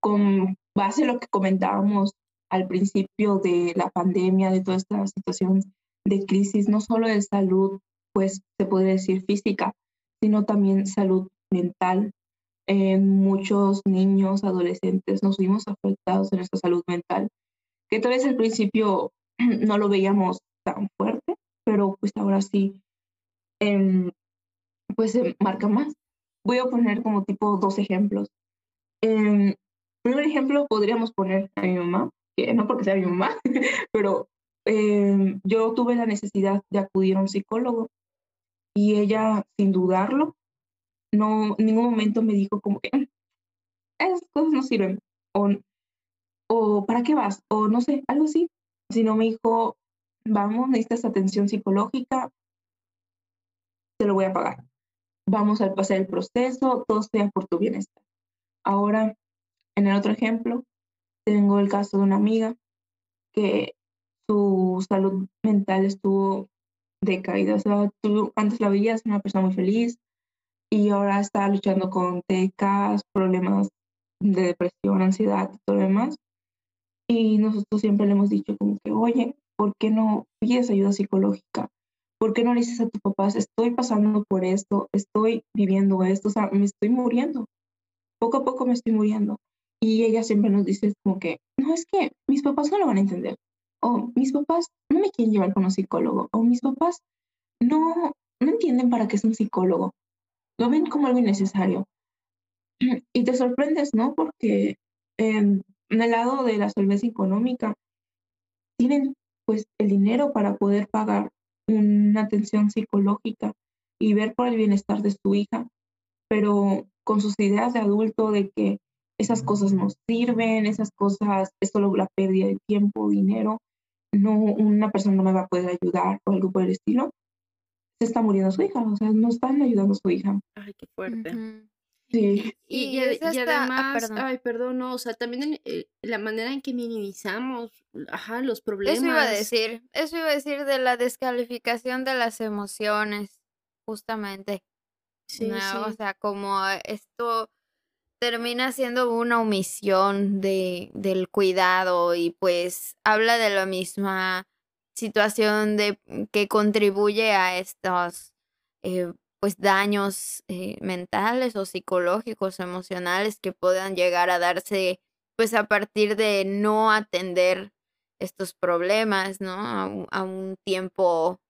con base a lo que comentábamos al principio de la pandemia, de toda esta situación de crisis, no solo de salud, pues se puede decir física, sino también salud mental, en muchos niños, adolescentes, nos vimos afectados en nuestra salud mental, que tal vez al principio no lo veíamos tan fuerte, pero pues ahora sí, em, pues se marca más. Voy a poner como tipo dos ejemplos. Eh, primer ejemplo podríamos poner a mi mamá, que no porque sea mi mamá, pero em, yo tuve la necesidad de acudir a un psicólogo y ella, sin dudarlo, no, en ningún momento me dijo como que mm, esas cosas no sirven, o, o ¿para qué vas? O no sé, algo así, sino me dijo, vamos, necesitas atención psicológica, te lo voy a pagar. Vamos a pasar el proceso, todo sea por tu bienestar. Ahora, en el otro ejemplo, tengo el caso de una amiga que su salud mental estuvo decaída. O sea, tú antes la veías una persona muy feliz, y ahora está luchando con TECAS, problemas de depresión, ansiedad y todo lo demás. Y nosotros siempre le hemos dicho como que, oye, ¿por qué no pides ayuda psicológica? ¿Por qué no le dices a tus papás, estoy pasando por esto, estoy viviendo esto, o sea, me estoy muriendo? Poco a poco me estoy muriendo. Y ella siempre nos dice como que, no, es que mis papás no lo van a entender. O mis papás no me quieren llevar con un psicólogo. O mis papás no, no entienden para qué es un psicólogo lo ven como algo innecesario. Y te sorprendes, ¿no? Porque en el lado de la solvencia económica tienen pues el dinero para poder pagar una atención psicológica y ver por el bienestar de su hija. pero con sus ideas de adulto de que esas cosas no sirven, esas cosas es solo la pérdida de tiempo, dinero, no, una persona no me va a poder ayudar o algo por el estilo, está muriendo su hija, o sea, no están ayudando a su hija. Ay, qué fuerte. Sí. Y, además, ay, perdón, no, o sea, también eh, la manera en que minimizamos, ajá, los problemas. Eso iba a decir, eso iba a decir de la descalificación de las emociones, justamente. Sí, sí. O sea, como esto termina siendo una omisión de, del cuidado y pues habla de la misma situación de que contribuye a estos eh, pues daños eh, mentales o psicológicos, emocionales que puedan llegar a darse pues a partir de no atender estos problemas, ¿no? A a un tiempo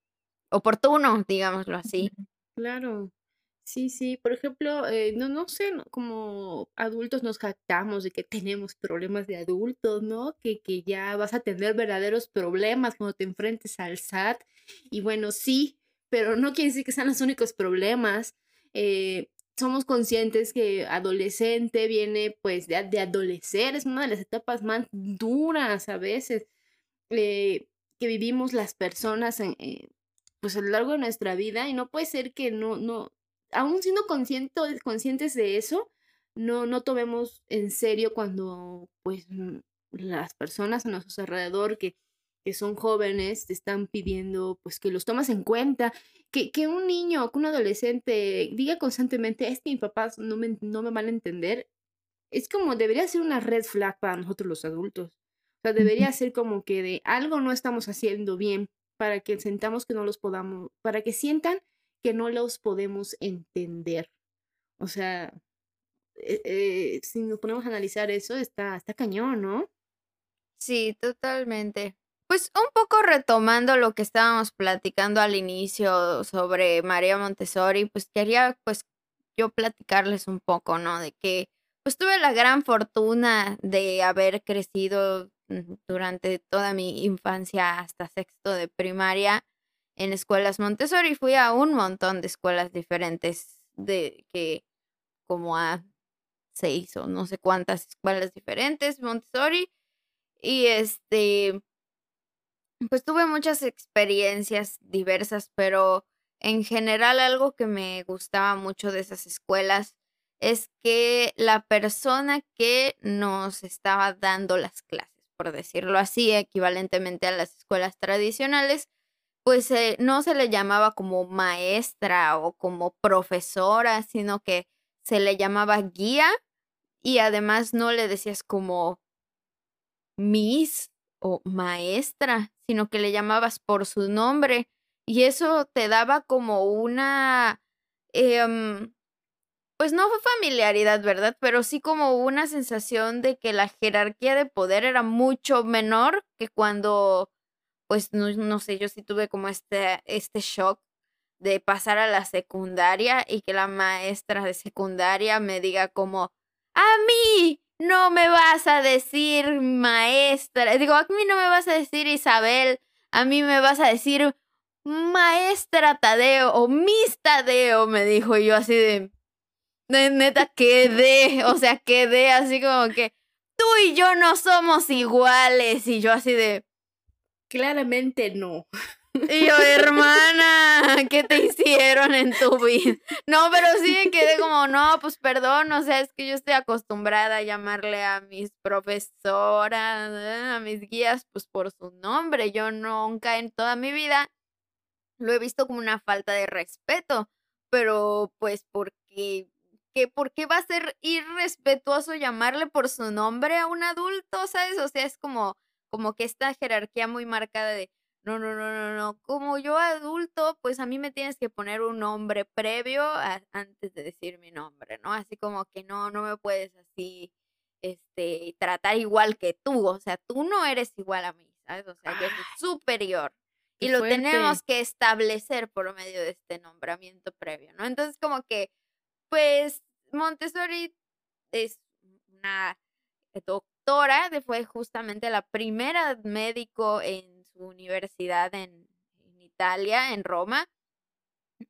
oportuno, digámoslo así. Claro. Sí, sí, por ejemplo, eh, no, no sé, como adultos nos jactamos de que tenemos problemas de adultos, ¿no? Que, que ya vas a tener verdaderos problemas cuando te enfrentes al SAT. Y bueno, sí, pero no quiere decir que sean los únicos problemas. Eh, somos conscientes que adolescente viene pues de, de, adolecer, es una de las etapas más duras a veces eh, que vivimos las personas en, pues a lo largo de nuestra vida y no puede ser que no, no, aún siendo conscientes de eso, no, no tomemos en serio cuando pues mm, las personas a nuestro alrededor que, que son jóvenes te están pidiendo pues que los tomas en cuenta, que, que un niño, que un adolescente diga constantemente, es que mis papás no me, no me van a entender, es como debería ser una red flag para nosotros los adultos. O sea, debería ser como que de algo no estamos haciendo bien para que sentamos que no los podamos, para que sientan que no los podemos entender. O sea, eh, eh, si nos ponemos a analizar eso, está, está cañón, ¿no? Sí, totalmente. Pues un poco retomando lo que estábamos platicando al inicio sobre María Montessori, pues quería pues yo platicarles un poco, ¿no? De que pues tuve la gran fortuna de haber crecido mm, durante toda mi infancia hasta sexto de primaria en escuelas Montessori. Fui a un montón de escuelas diferentes, de que como a seis o no sé cuántas escuelas diferentes Montessori. Y este, pues tuve muchas experiencias diversas, pero en general algo que me gustaba mucho de esas escuelas es que la persona que nos estaba dando las clases, por decirlo así, equivalentemente a las escuelas tradicionales, pues eh, no se le llamaba como maestra o como profesora, sino que se le llamaba guía y además no le decías como miss o maestra, sino que le llamabas por su nombre y eso te daba como una, em, pues no fue familiaridad, ¿verdad? Pero sí como una sensación de que la jerarquía de poder era mucho menor que cuando pues no, no sé, yo sí tuve como este, este shock de pasar a la secundaria y que la maestra de secundaria me diga como, a mí no me vas a decir maestra, digo, a mí no me vas a decir Isabel, a mí me vas a decir maestra Tadeo o Miss Tadeo, me dijo yo así de, neta, quedé, o sea, quedé así como que tú y yo no somos iguales y yo así de, Claramente no. Y yo, hermana, ¿qué te hicieron en tu vida? No, pero sí me quedé como, no, pues perdón, o sea, es que yo estoy acostumbrada a llamarle a mis profesoras, a mis guías, pues por su nombre. Yo nunca en toda mi vida lo he visto como una falta de respeto, pero pues porque, ¿qué, ¿por qué va a ser irrespetuoso llamarle por su nombre a un adulto, sabes? O sea, es como como que esta jerarquía muy marcada de, no, no, no, no, no, como yo adulto, pues a mí me tienes que poner un nombre previo antes de decir mi nombre, ¿no? Así como que no, no me puedes así, este, tratar igual que tú, o sea, tú no eres igual a mí, ¿sabes? O sea, yo soy superior. Y lo tenemos que establecer por medio de este nombramiento previo, ¿no? Entonces, como que, pues, Montessori es una doctora, fue justamente la primera médico en su universidad en, Italia, en Roma.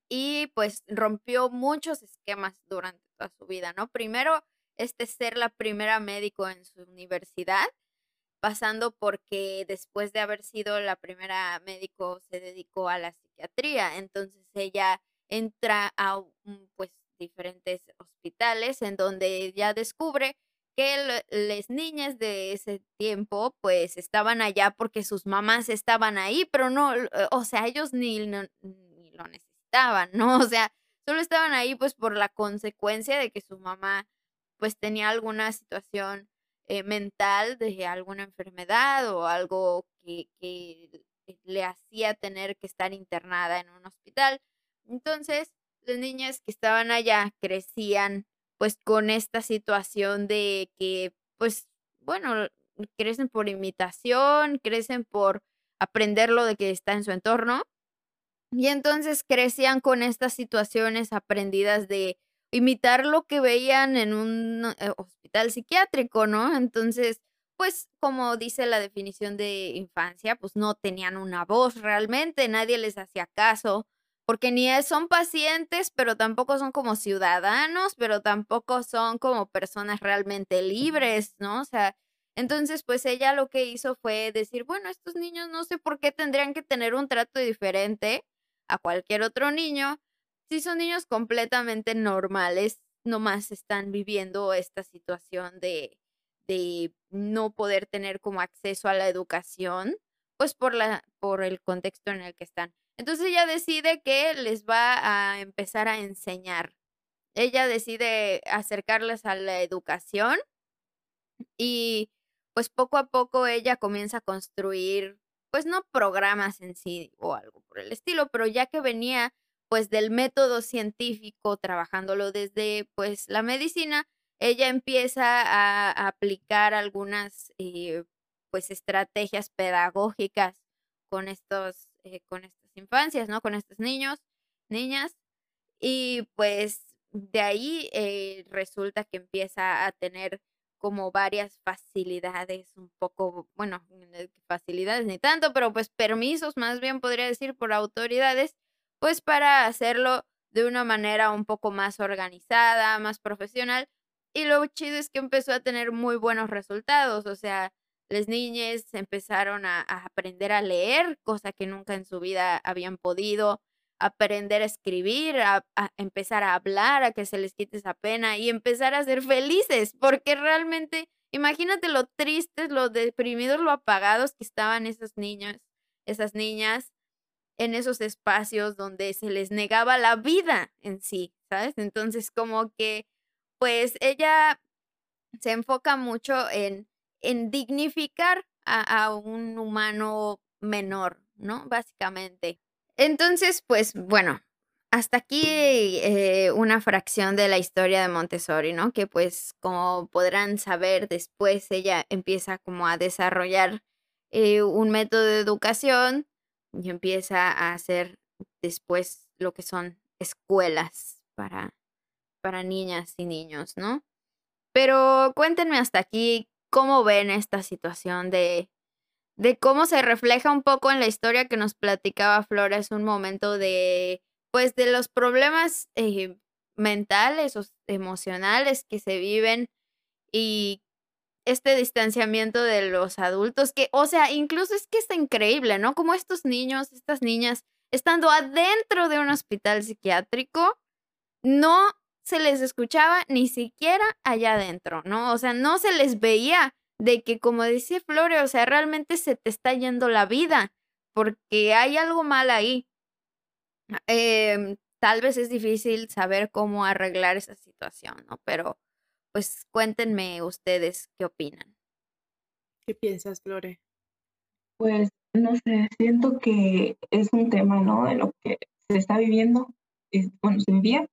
y pues rompió muchos esquemas durante toda su vida, ¿no? Primero, este ser la primera médico en su universidad, pasando porque después de haber sido la primera médico se dedicó a la psiquiatría, entonces ella entra a pues diferentes hospitales en donde ya descubre que las niñas de ese tiempo pues estaban allá porque sus mamás estaban ahí, pero no, o sea, ellos ni, ni lo necesitaban, ¿no? O sea, solo estaban ahí pues por la consecuencia de que su mamá pues tenía alguna situación eh, mental de alguna enfermedad o algo que, que le hacía tener que estar internada en un hospital. Entonces, las niñas que estaban allá crecían pues con esta situación de que pues bueno, crecen por imitación, crecen por aprender lo de que está en su entorno. Y entonces crecían con estas situaciones aprendidas de imitar lo que veían en un eh, hospital psiquiátrico, ¿no? Entonces, pues como dice la definición de infancia, pues no tenían una voz realmente, nadie les hacía caso, porque ni son pacientes, pero tampoco son como ciudadanos, pero tampoco son como personas realmente libres, ¿no? O sea, entonces pues ella lo que hizo fue decir, bueno, estos niños no sé por qué tendrían que tener un trato diferente a cualquier otro niño, si son niños completamente normales, nomás están viviendo esta situación de, de no poder tener como acceso a la educación, pues por, la, por el contexto en el que están. Entonces ella decide que les va a empezar a enseñar. Ella decide acercarles a la educación y pues poco a poco ella comienza a construir, pues no programas en sí o algo por el estilo, pero ya que venía pues del método científico, trabajándolo desde pues la medicina, ella empieza a, aplicar algunas eh, pues estrategias pedagógicas con estos, eh, con estos infancias, ¿no? Con estos niños, niñas. Y pues de ahí eh, resulta que empieza a tener como varias facilidades, un poco, bueno, facilidades ni tanto, pero pues permisos, más bien podría decir por autoridades, pues para hacerlo de una manera un poco más organizada, más profesional. Y lo chido es que empezó a tener muy buenos resultados, o sea, las niñas empezaron a, aprender a leer, cosa que nunca en su vida habían podido, aprender a escribir, a, empezar a hablar, a que se les quite esa pena y empezar a ser felices, porque realmente, imagínate lo tristes, lo deprimidos, lo apagados que estaban esos niños, esas niñas en esos espacios donde se les negaba la vida en sí, ¿sabes? Entonces, como que, pues ella se enfoca mucho en en dignificar a, un humano menor, ¿no? Básicamente. Entonces, pues bueno, hasta aquí eh, una fracción de la historia de Montessori, ¿no? Que pues como podrán saber, después ella empieza como a desarrollar eh, un método de educación y empieza a hacer después lo que son escuelas para, para niñas y niños, ¿no? Pero cuéntenme hasta aquí cómo ven esta situación de, de cómo se refleja un poco en la historia que nos platicaba Flores, un momento de, pues, de los problemas eh, mentales o emocionales que se viven y este distanciamiento de los adultos, que, o sea, incluso es que está increíble, ¿no? Como estos niños, estas niñas, estando adentro de un hospital psiquiátrico, no se les escuchaba ni siquiera allá adentro, ¿no? O sea, no se les veía de que, como decía Flore, o sea, realmente se te está yendo la vida porque hay algo mal ahí. Em, tal vez es difícil saber cómo arreglar esa situación, ¿no? Pero pues cuéntenme ustedes qué opinan. ¿Qué piensas, Flore? Pues no sé, siento que es un tema, ¿no? De lo que se está viviendo, bueno, se vivía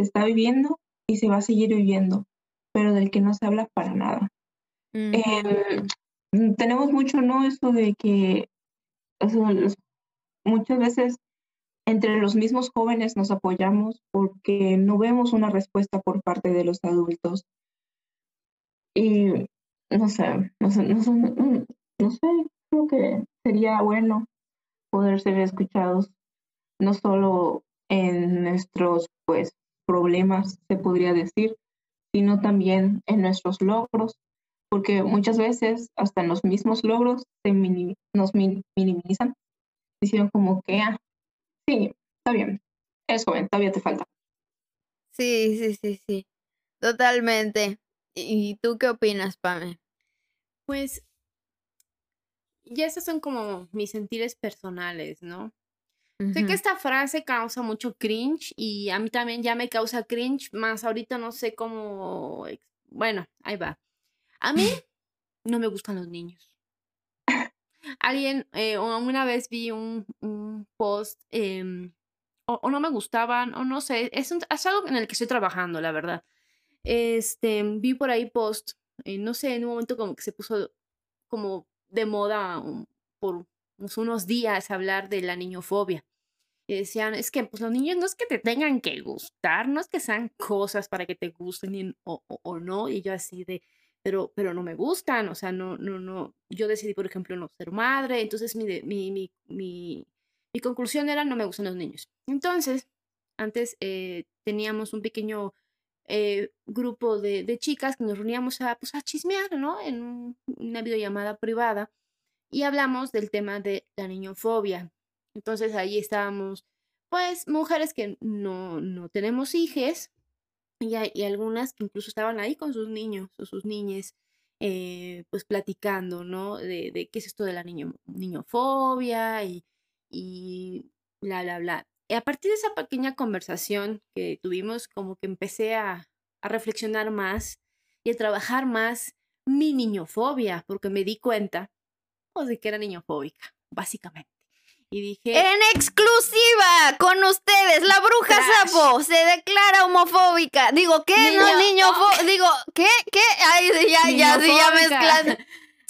se está viviendo y se va a seguir viviendo, pero del que no se habla para nada. Em, tenemos mucho, ¿no? Eso de que muchas veces entre los mismos jóvenes nos apoyamos porque no vemos una respuesta por parte de los adultos. Y no sé, no sé, no sé, no sé, creo que sería bueno poder ser escuchados, no solo en nuestros pues problemas, se podría decir, sino también en nuestros logros, porque muchas veces hasta en los mismos logros se nos minimizan, diciendo como que, ah, sí, está bien, es joven, todavía te falta. Sí, sí, sí, sí, totalmente. ¿Y tú qué opinas, Pame? Pues ya esas son como mis sentires personales, ¿no? Sé que esta frase causa mucho cringe y a mí también ya me causa cringe, más ahorita no sé cómo... Bueno, ahí va. A mí no me gustan los niños. Alguien, eh, una vez vi un, post, em, o, no me gustaban, o no sé, es, es, algo en el que estoy trabajando, la verdad. Este, vi por ahí post, eh, no sé, en un momento como que se puso como de moda por unos días hablar de la niñofobia. Y decían, es que pues los niños no es que te tengan que gustar, no es que sean cosas para que te gusten o, o, no. Y yo así de, pero, pero no me gustan, o sea, no, no, no. Yo decidí, por ejemplo, no ser madre, entonces mi, mi, mi, mi, mi conclusión era no me gustan los niños. Entonces, antes eh, teníamos un pequeño eh, grupo de, de, chicas que nos reuníamos a, pues, a chismear, ¿no? En una videollamada privada y hablamos del tema de la niñofobia. Entonces ahí estábamos, pues, mujeres que no, no tenemos hijes y, y algunas que incluso estaban ahí con sus niños o sus niñas, eh, pues platicando, ¿no? De, de, qué es esto de la niño, niñofobia y, y bla, bla, bla. Y a partir de esa pequeña conversación que tuvimos, como que empecé a, a reflexionar más y a trabajar más mi niñofobia, porque me di cuenta pues, de que era niñofóbica, básicamente. Y dije. En exclusiva con ustedes, la bruja sapo se declara homofóbica. Digo, ¿qué? no, niño. Digo, ¿qué? ¿Qué? Ay, ya, ya, sí, ya mezclando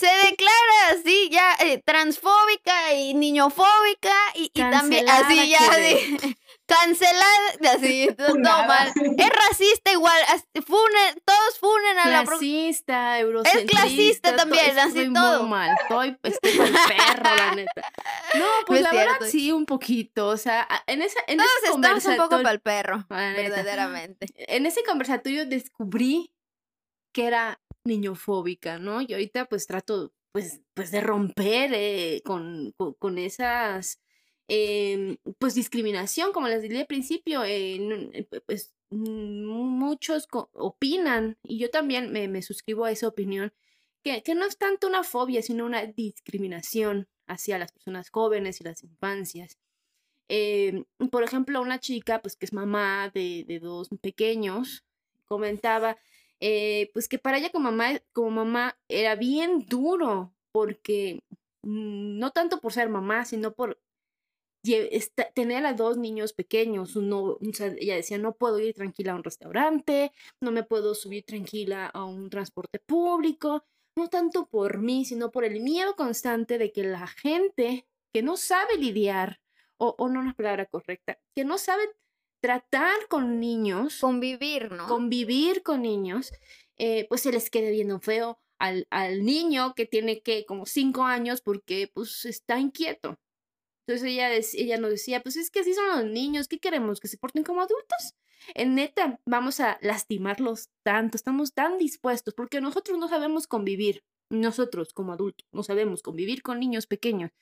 se declara así ya eh, transfóbica y niñofóbica y, también así ya de, cancelada, así, todo mal. Es racista igual, funen, todos funen a la Racista, eurocentrista. Es clasista también, así todo. Muy mal, estoy, estoy con perro, la neta. No, pues la verdad sí, un poquito, o sea, en esa en Todos ese estamos un poco para el perro, verdaderamente. En ese conversatorio descubrí que era niñofóbica, ¿no? Y ahorita pues trato pues, pues de romper eh, con, con, esas, em, pues discriminación, como les dije al principio, eh, pues muchos opinan, y yo también me, suscribo a esa opinión, que, que, no es tanto una fobia, sino una discriminación hacia las personas jóvenes y las infancias. Em, por ejemplo, una chica, pues que es mamá de, de dos pequeños, comentaba eh, pues que para ella como mamá, como mamá era bien duro, porque mm, no tanto por ser mamá, sino por tener a dos niños pequeños. No, ella decía, no puedo ir tranquila a un restaurante, no me puedo subir tranquila a un transporte público, no tanto por mí, sino por el miedo constante de que la gente que no sabe lidiar, o, o no una palabra correcta, que no sabe tratar con niños. Convivir, ¿no? Convivir con niños, eh, pues se les quede viendo feo al, al, niño que tiene que como cinco años porque pues está inquieto. Entonces ella, ella nos decía, pues es que así son los niños, ¿qué queremos? ¿Que se porten como adultos? En neta, vamos a lastimarlos tanto, estamos tan dispuestos porque nosotros no sabemos convivir, nosotros como adultos no sabemos convivir con niños pequeños.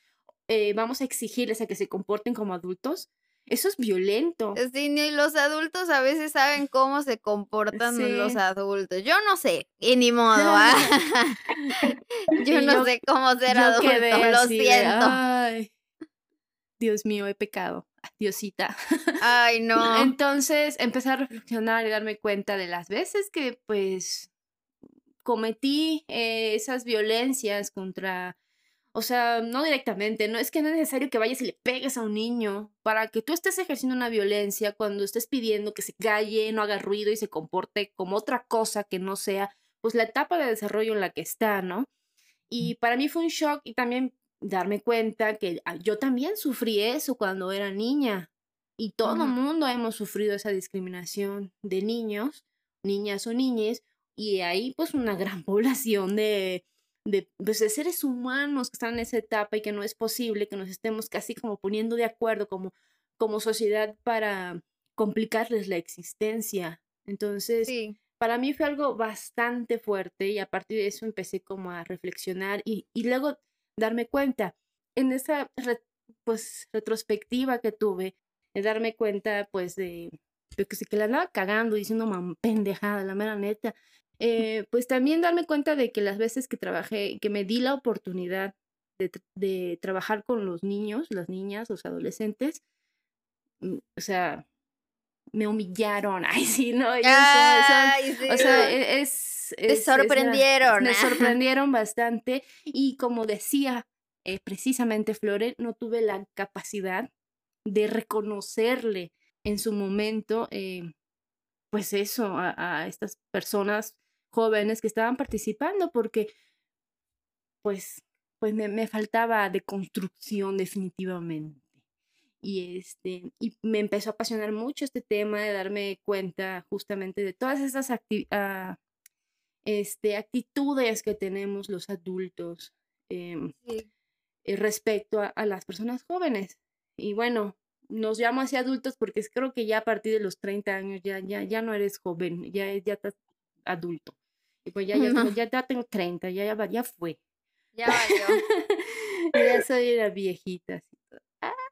Eh, vamos a exigirles a que se comporten como adultos eso es violento. Sí, ni los adultos a veces saben cómo se comportan los adultos. Yo no sé, y ni modo. ¿ah? yo no sé cómo ser adulto, lo siento. Ay, Dios mío, he pecado. Diosita. Ay, no. Entonces empecé a reflexionar y darme cuenta de las veces que pues cometí eh, esas violencias contra o sea, no directamente, no es que no es necesario que vayas y le pegues a un niño para que tú estés ejerciendo una violencia cuando estés pidiendo que se calle, no haga ruido y se comporte como otra cosa que no sea, pues la etapa de desarrollo en la que está, ¿no? Y para mí fue un shock y también darme cuenta que ah, yo también sufrí eso cuando era niña y todo el mundo hemos sufrido esa discriminación de niños, niñas o niñes y hay pues una gran población de pues, de, seres humanos que están en esa etapa y que no es posible que nos estemos casi como poniendo de acuerdo como como sociedad para complicarles la existencia. Entonces, para mí fue algo bastante fuerte y a partir de eso empecé como a reflexionar y, y luego darme cuenta en esa pues retrospectiva que tuve, de darme cuenta pues de, que, que la andaba cagando diciendo man, pendejada, la mera neta. Eh, pues también darme cuenta de que las veces que trabajé, que me di la oportunidad de, de trabajar con los niños, las niñas, los adolescentes, mm, o sea, me humillaron. Ay, sí, no. o sea, e, es. Te sorprendieron. me sorprendieron bastante. Y como decía eh, precisamente Flore, no tuve la capacidad de reconocerle en su momento, eh, pues eso, a, estas personas jóvenes que estaban participando, porque pues, pues me, me faltaba de construcción definitivamente y este y me empezó a apasionar mucho este tema de darme cuenta justamente de todas esas ah, este, actitudes que tenemos los adultos em, eh, respecto a, las personas jóvenes. Y bueno nos llamo así adultos porque creo que ya a partir de los 30 años ya ya ya no eres joven ya ya estás adulto. Y pues ya ya, ya, ya tengo 30 ya ya, ya fue. Ya valió. Ya soy una viejita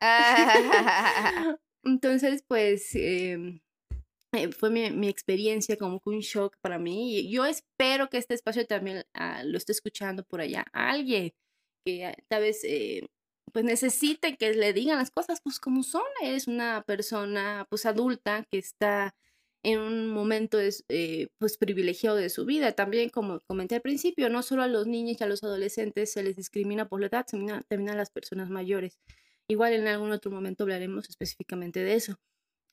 Entonces, pues em, eh, fue mi, experiencia como un shock para mí. Y yo espero que este espacio también ah, lo esté escuchando por allá alguien que ah, tal vez eh, pues necesite que le digan las cosas pues como son. Eres una persona pues adulta que está en un momento eh, pues privilegiado de su vida. También, como comenté al principio, no solo a los niños y a los adolescentes se les discrimina por la edad, también a las personas mayores. Igual en algún otro momento hablaremos específicamente de eso.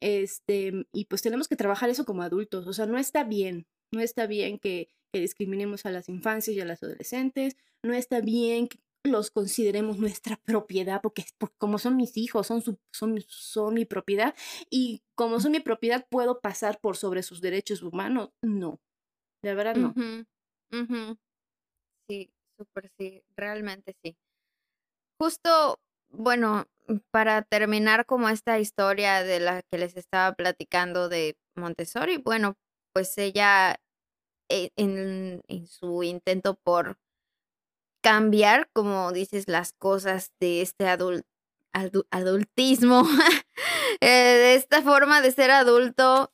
Este, y pues tenemos que trabajar eso como adultos. O sea, no está bien, no está bien que, discriminemos a las infancias y a las adolescentes, no está bien que los consideremos nuestra propiedad, porque, como son mis hijos, son, son, son mi propiedad, y como son mi propiedad, puedo pasar por sobre sus derechos humanos. No, de verdad no. Sí, súper sí, realmente sí. Justo bueno, para terminar como esta historia de la que les estaba platicando de Montessori, bueno, pues ella eh, en, su intento por cambiar, como dices, las cosas de este adultismo, eh, de esta forma de ser adulto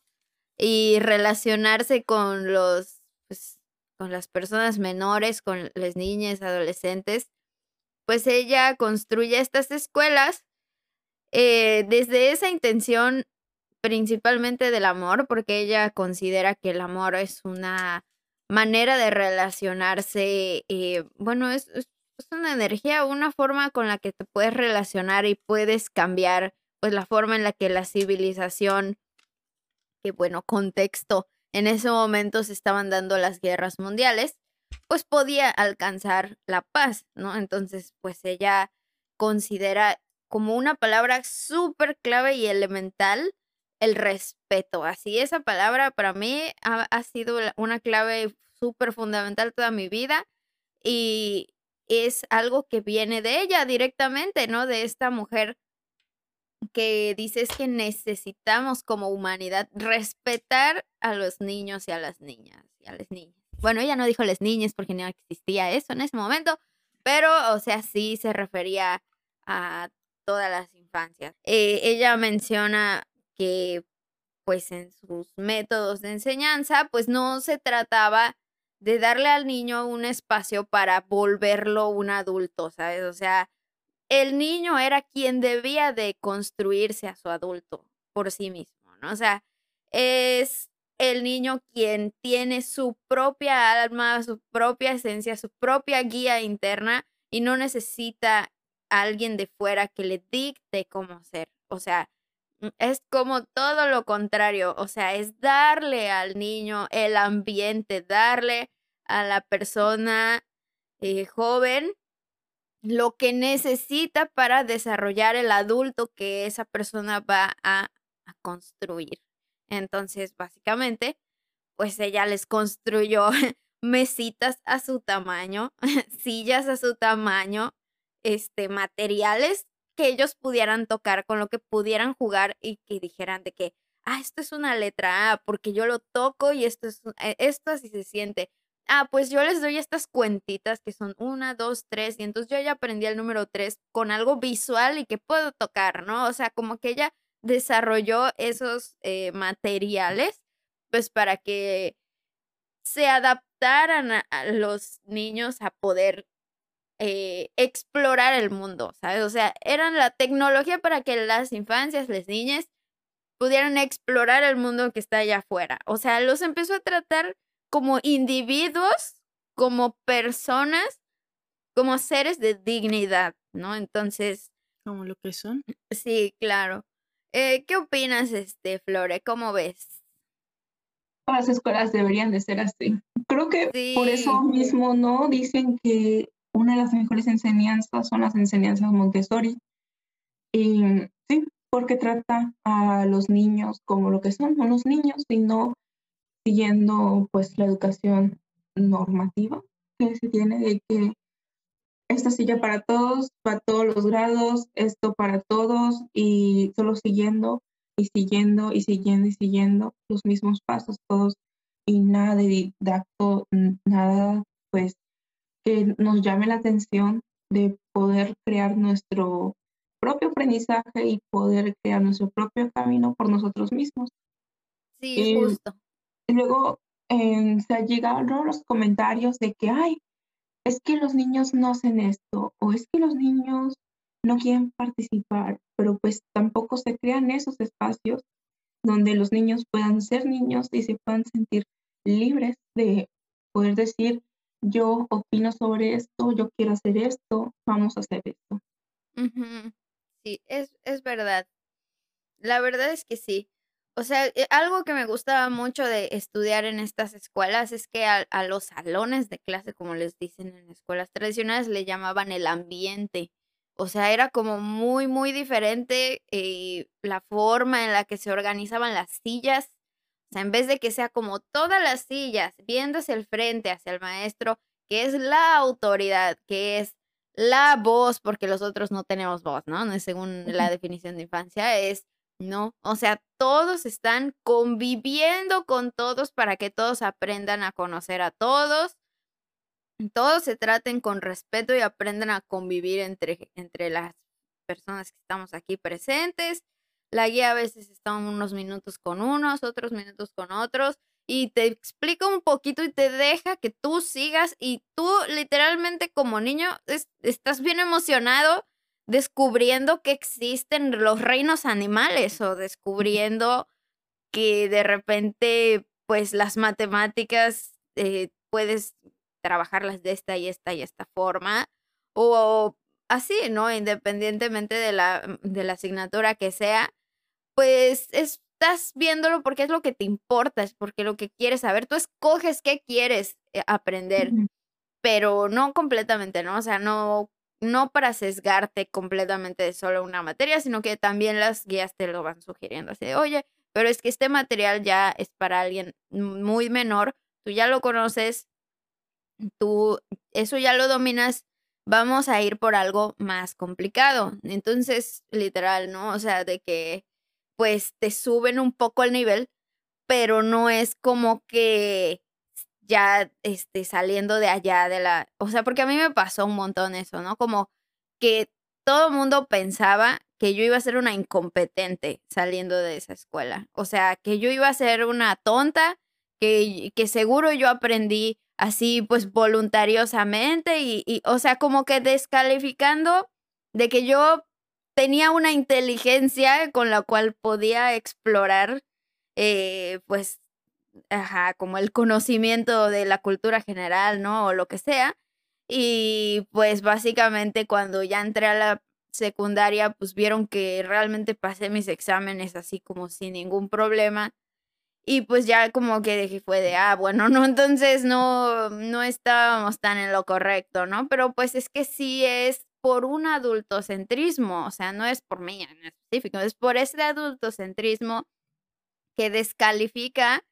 y relacionarse con los, pues, con las personas menores, con las niñas, adolescentes, pues ella construye estas escuelas eh, desde esa intención principalmente del amor, porque ella considera que el amor es una manera de relacionarse, eh, bueno, es, es, una energía, una forma con la que te puedes relacionar y puedes cambiar pues la forma en la que la civilización, que bueno, contexto, en ese momento se estaban dando las guerras mundiales, pues podía alcanzar la paz, ¿no? Entonces, pues ella considera como una palabra súper clave y elemental el respeto. Así esa palabra para mí ha, sido una clave súper fundamental toda mi vida y es algo que viene de ella directamente, ¿no? De esta mujer que dice es que necesitamos como humanidad respetar a los niños y a las niñas y a las niñas. Bueno, ella no dijo las niñas porque no existía eso en ese momento, pero, o sea, sí se refería a todas las infancias. Eh, ella menciona que, pues, en sus métodos de enseñanza, pues no se trataba de darle al niño un espacio para volverlo un adulto, ¿sabes? O sea, el niño era quien debía de construirse a su adulto por sí mismo, ¿no? O sea, es el niño quien tiene su propia alma, su propia esencia, su propia guía interna y no necesita a alguien de fuera que le dicte cómo ser. O sea, mm, es como todo lo contrario, o sea, es darle al niño el ambiente, darle a la persona eh, joven lo que necesita para desarrollar el adulto que esa persona va a construir. Entonces, básicamente, pues ella les construyó mesitas a su tamaño, sillas a su tamaño, este, materiales que ellos pudieran tocar, con lo que pudieran jugar y que dijeran de que, ah, esto es una letra A, porque yo lo toco y esto es, eh, esto así se siente. Ah, pues yo les doy estas cuentitas que son una, dos, tres, y entonces yo ya aprendí el número tres con algo visual y que puedo tocar, ¿no? O sea, como que ella desarrolló esos eh, materiales, pues para que se adaptaran a, los niños a poder eh, explorar el mundo, ¿sabes? O sea, eran la tecnología para que las infancias, las niñas, pudieran explorar el mundo que está allá afuera. O sea, los empezó a tratar como individuos, como personas, como seres de dignidad, ¿no? Entonces. Como lo que son. Sí, claro. Eh, ¿Qué opinas, este, Flore? ¿Cómo ves? Las escuelas deberían de ser así. Creo que por eso mismo, ¿no? Dicen que una de las mejores enseñanzas son las enseñanzas Montessori. Y sí, porque trata a los niños como lo que son unos niños y no siguiendo pues la educación normativa que se tiene de que esta silla para todos, para todos los grados, esto para todos y solo siguiendo y siguiendo y siguiendo y siguiendo los mismos pasos todos y nada de didacto, nada pues que nos llame la atención de poder crear nuestro propio aprendizaje y poder crear nuestro propio camino por nosotros mismos. Sí, justo. Y luego eh, se llegaron los comentarios de que, ay, es que los niños no hacen esto o es que los niños no quieren participar, pero pues tampoco se crean esos espacios donde los niños puedan ser niños y se puedan sentir libres de poder decir, yo opino sobre esto, yo quiero hacer esto, vamos a hacer esto. Sí, es, es verdad. La verdad es que sí. O sea, eh, algo que me gustaba mucho de estudiar en estas escuelas es que a, los salones de clase, como les dicen en escuelas tradicionales, le llamaban el ambiente. O sea, era como muy, muy diferente eh, la forma en la que se organizaban las sillas. O sea, en vez de que sea como todas las sillas, viendo hacia el frente, hacia el maestro, que es la autoridad, que es la voz, porque los otros no tenemos voz, ¿no? No es según la definición de infancia, es no, o sea, todos están conviviendo con todos para que todos aprendan a conocer a todos, todos se traten con respeto y aprendan a convivir entre, entre las personas que estamos aquí presentes. La guía a veces está unos minutos con unos, otros minutos con otros, y te explica un poquito y te deja que tú sigas y tú literalmente como niño estás bien emocionado descubriendo que existen los reinos animales o descubriendo que de repente, pues las matemáticas eh, puedes trabajarlas de esta y esta y esta forma o así, ¿no? Independientemente de la, de la asignatura que sea, pues estás viéndolo porque es lo que te importa, es porque lo que quieres saber, tú escoges qué quieres eh, aprender, pero no completamente, ¿no? O sea, no no para sesgarte completamente de solo una materia, sino que también las guías te lo van sugiriendo. Así de, oye, pero es que este material ya es para alguien muy menor, tú ya lo conoces, tú eso ya lo dominas, vamos a ir por algo más complicado. Entonces, literal, ¿no? O sea, de que pues te suben un poco el nivel, pero no es como que ya este, saliendo de allá de la, o sea, porque a mí me pasó un montón eso, ¿no? Como que todo el mundo pensaba que yo iba a ser una incompetente saliendo de esa escuela, o sea, que yo iba a ser una tonta, que, que seguro yo aprendí así pues voluntariosamente y, y, o sea, como que descalificando de que yo tenía una inteligencia con la cual podía explorar eh, pues ajá, como el conocimiento de la cultura general, ¿no? O lo que sea. Y pues básicamente cuando ya entré a la secundaria, pues vieron que realmente pasé mis exámenes así como sin ningún problema. Y pues ya como que dije, fue de, ah, bueno, no, entonces no, no estábamos tan en lo correcto, ¿no? Pero pues es que sí es por un adultocentrismo, o sea, no es por mí en específico, es por ese adultocentrismo que descalifica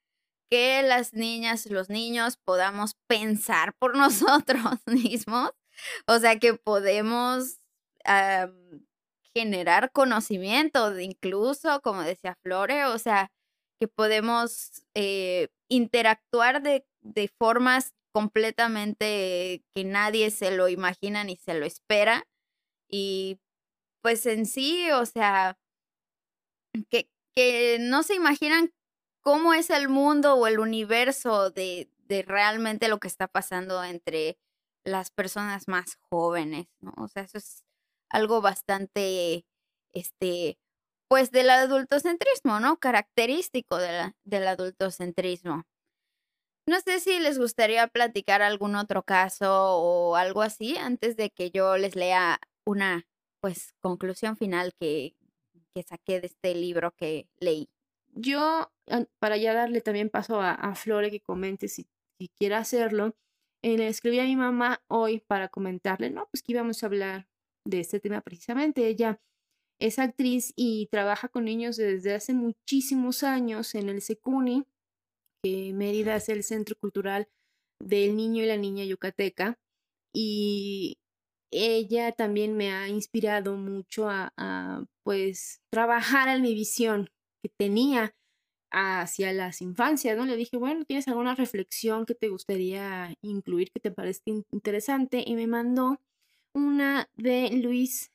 que las niñas los niños podamos pensar por nosotros mismos, o sea, que podemos generar conocimiento, incluso, como decía Flore, o sea, que podemos eh, interactuar de, de formas completamente que nadie se lo imagina ni se lo espera. Y pues en sí, o sea, que, que no se imaginan cómo es el mundo o el universo de, de realmente lo que está pasando entre las personas más jóvenes, ¿no? O sea, eso es algo bastante, este, pues del adultocentrismo, ¿no? Característico del adultocentrismo. No sé si les gustaría platicar algún otro caso o algo así antes de que yo les lea una, pues, conclusión final que, que saqué de este libro que leí. Yo, para ya darle también paso a, a Flore que comente si, si quiere hacerlo, eh, le escribí a mi mamá hoy para comentarle, no, pues que íbamos a hablar de este tema precisamente. Ella es actriz y trabaja con niños desde hace muchísimos años en el SECUNI, que Mérida es el Centro Cultural del Niño y la Niña Yucateca. Y ella también me ha inspirado mucho a, a pues trabajar en mi visión que tenía hacia las infancias, ¿no? Le dije, bueno, ¿tienes alguna reflexión que te gustaría incluir, que te parezca interesante? Y me mandó una de Luis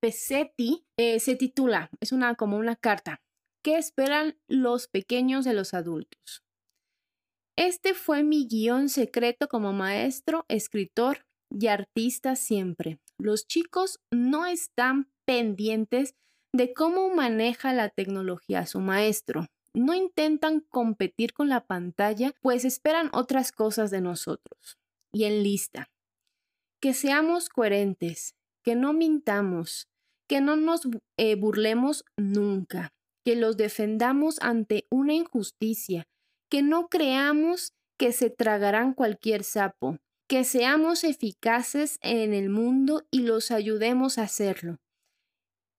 Pesetti, eh, se titula, es una como una carta, ¿qué esperan los pequeños de los adultos? Este fue mi guion secreto como maestro, escritor y artista siempre. Los chicos no están pendientes de cómo maneja la tecnología su maestro. No intentan competir con la pantalla, pues esperan otras cosas de nosotros. Y en lista. Que seamos coherentes, que no mintamos, que no nos eh, burlemos nunca, que los defendamos ante una injusticia, que no creamos que se tragarán cualquier sapo, que seamos eficaces en el mundo y los ayudemos a hacerlo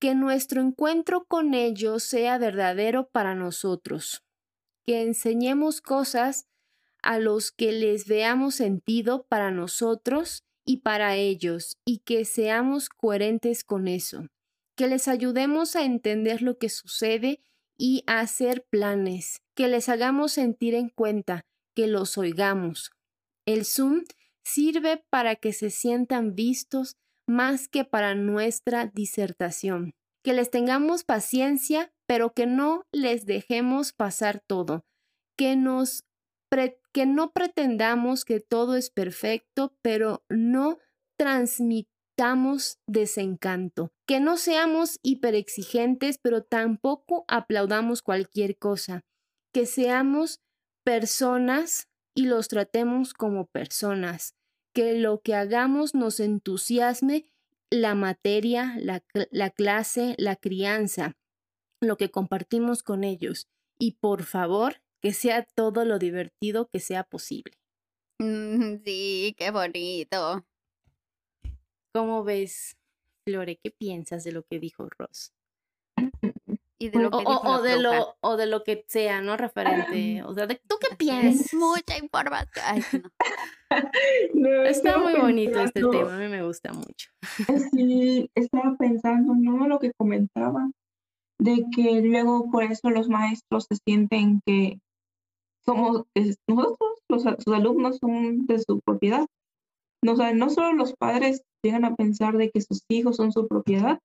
que nuestro encuentro con ellos sea verdadero para nosotros, que enseñemos cosas a los que les veamos sentido para nosotros y para ellos, y que seamos coherentes con eso, que les ayudemos a entender lo que sucede y a hacer planes, que les hagamos sentir en cuenta, que los oigamos. El Zoom sirve para que se sientan vistos más que para nuestra disertación. Que les tengamos paciencia, pero que no les dejemos pasar todo. Que nos que no pretendamos que todo es perfecto, pero no transmitamos desencanto. Que no seamos hiperexigentes, pero tampoco aplaudamos cualquier cosa. Que seamos personas y los tratemos como personas que lo que hagamos nos entusiasme la materia, la, clase, la crianza, lo que compartimos con ellos. Y por favor, que sea todo lo divertido que sea posible. Mm, sí, qué bonito. ¿Cómo ves, Flore? ¿Qué piensas de lo que dijo Ross? Y de lo que o, de lo, o de lo que sea, ¿no? Referente. O sea, ¿tú qué piensas? Mucha información. Está muy bonito este tema, a mí me gusta mucho. Sí, estaba pensando, ¿no? Lo que comentaba, de que luego por eso los maestros se sienten que somos, nosotros, los, sus alumnos son de su propiedad. No, o no solo los padres llegan a pensar de que sus hijos son su propiedad,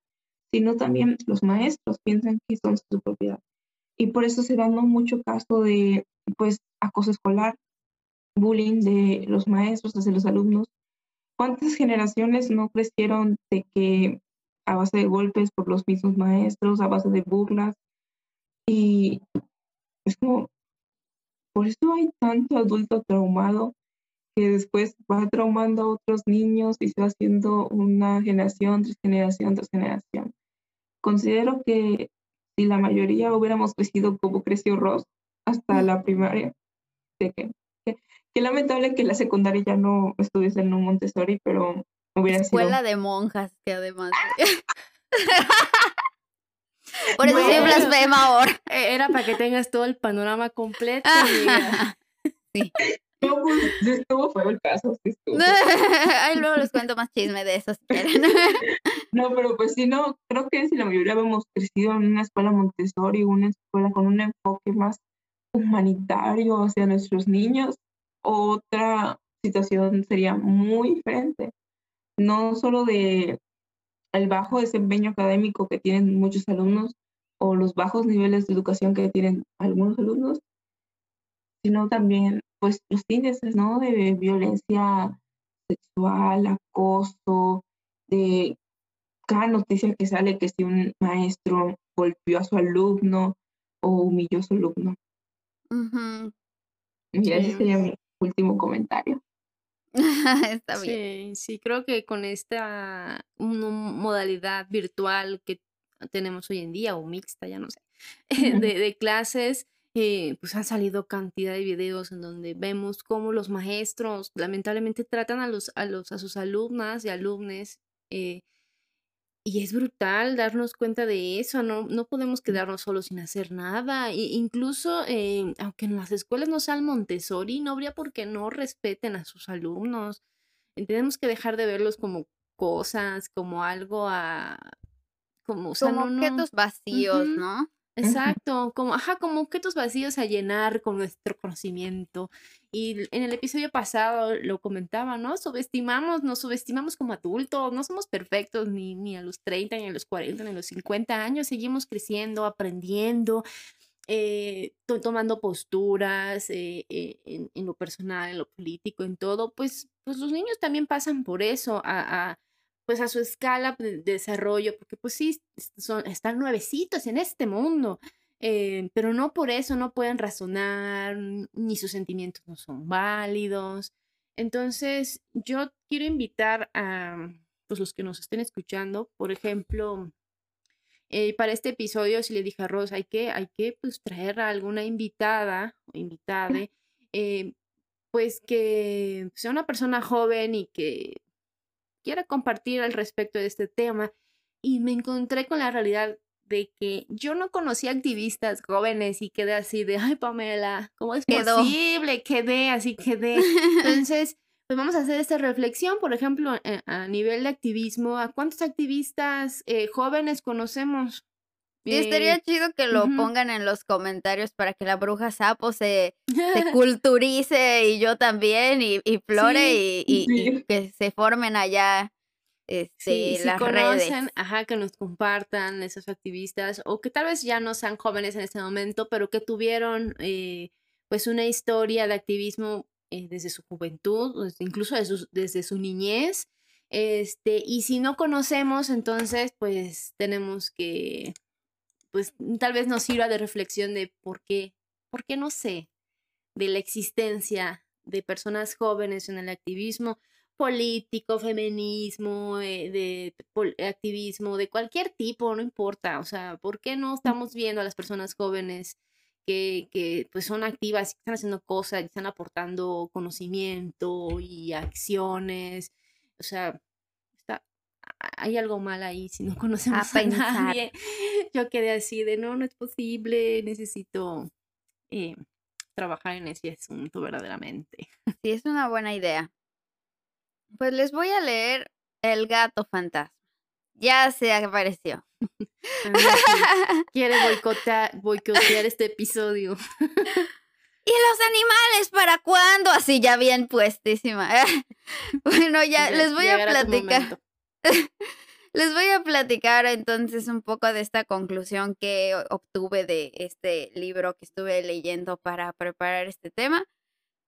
sino también los maestros piensan que son su propiedad. Y por eso se da mucho caso de, pues, acoso escolar, bullying de los maestros hacia los alumnos. ¿Cuántas generaciones no crecieron de que a base de golpes por los mismos maestros, a base de burlas? Y es como, por eso hay tanto adulto traumado que después va traumando a otros niños y se va haciendo una generación tras generación tras generación. Considero que si la mayoría hubiéramos crecido como creció Ross hasta la primaria, de que Qué lamentable que la secundaria ya no estuviese en un Montessori, pero hubiera Escuela de monjas, que además. Por eso bueno, blasfema ahora. E-, era para que tengas todo el panorama completo. sí. No, pues estuvo fue el caso. Ay, luego les cuento más chisme de eso si quieren. No, pero pues sí, no, creo que si la mayoría hemos crecido en una escuela Montessori, una escuela con un enfoque más humanitario hacia nuestros niños, otra situación sería muy diferente. No solo de el bajo desempeño académico que tienen muchos alumnos o los bajos niveles de educación que tienen algunos alumnos, sino también pues los índices, ¿no? De violencia sexual, acoso, de cada noticia que sale que si un maestro golpeó a su alumno o humilló a su alumno. Y ese sería mi último comentario. Está bien. Sí, sí, creo que con esta modalidad virtual que tenemos hoy en día, o mixta, ya no sé, de, de clases, eh, pues han salido cantidad de videos en donde vemos cómo los maestros lamentablemente tratan a, los, a, los, a sus alumnas y alumnos eh, y es brutal darnos cuenta de eso, no, no podemos quedarnos solos sin hacer nada. E incluso, eh, aunque en las escuelas no sean Montessori, no habría por qué no respeten a sus alumnos. Tenemos que dejar de verlos como cosas, como algo a... Como, como objetos vacíos, ¿no? Exacto, como, ajá, como objetos vacíos a llenar con nuestro conocimiento. Y en el episodio pasado lo comentaba, ¿no? Subestimamos, nos subestimamos como adultos, no somos perfectos ni, ni a los 30, ni a los 40, ni a los 50 años, seguimos creciendo, aprendiendo, eh, tomando posturas eh, eh, en, lo personal, en lo político, en todo, pues, pues los niños también pasan por eso, a, a pues a su escala de desarrollo, porque pues sí, son, están nuevecitos en este mundo, eh, pero no por eso no pueden razonar, ni sus sentimientos no son válidos. Entonces, yo quiero invitar a pues, los que nos estén escuchando, por ejemplo, eh, para este episodio, si le dije a Rosa, hay que, hay que pues, traer a alguna invitada o invitada, eh, pues que sea una persona joven y que quiera compartir al respecto de este tema y me encontré con la realidad de que yo no conocía activistas jóvenes y quedé así de, ay Pamela, ¿cómo es posible? Quedé así, quedé. Entonces, pues vamos a hacer esta reflexión, por ejemplo, eh, a, nivel de activismo, ¿a cuántos activistas eh, jóvenes conocemos? Y estaría chido que lo pongan en los comentarios para que la bruja sapo se, se culturice y yo también y, y Flore y, que se formen allá este, las redes. Ajá, que nos compartan esos activistas o que tal vez ya no sean jóvenes en este momento, pero que tuvieron eh, pues una historia de activismo eh, desde su juventud, incluso desde su niñez. Este, y si no conocemos, entonces pues tenemos que pues tal vez nos sirva de reflexión de por qué, por qué no sé, de la existencia de personas jóvenes en el activismo político, feminismo, eh, de activismo, de cualquier tipo, no importa, o sea, ¿por qué no estamos viendo a las personas jóvenes que, que pues son activas, están haciendo cosas, están aportando conocimiento y acciones? O sea, hay algo mal ahí si no conocemos a, nadie. Yo quedé así de, no, no es posible, necesito eh, trabajar en ese asunto verdaderamente. Sí, es una buena idea. Pues les voy a leer El gato fantasma. Ya se apareció. Quiere boicotear, boicotear este episodio. ¿Y los animales para cuándo? Así ya bien puestísima. bueno, ya les voy a platicar. Les voy a platicar entonces un poco de esta conclusión que obtuve de este libro que estuve leyendo para preparar este tema,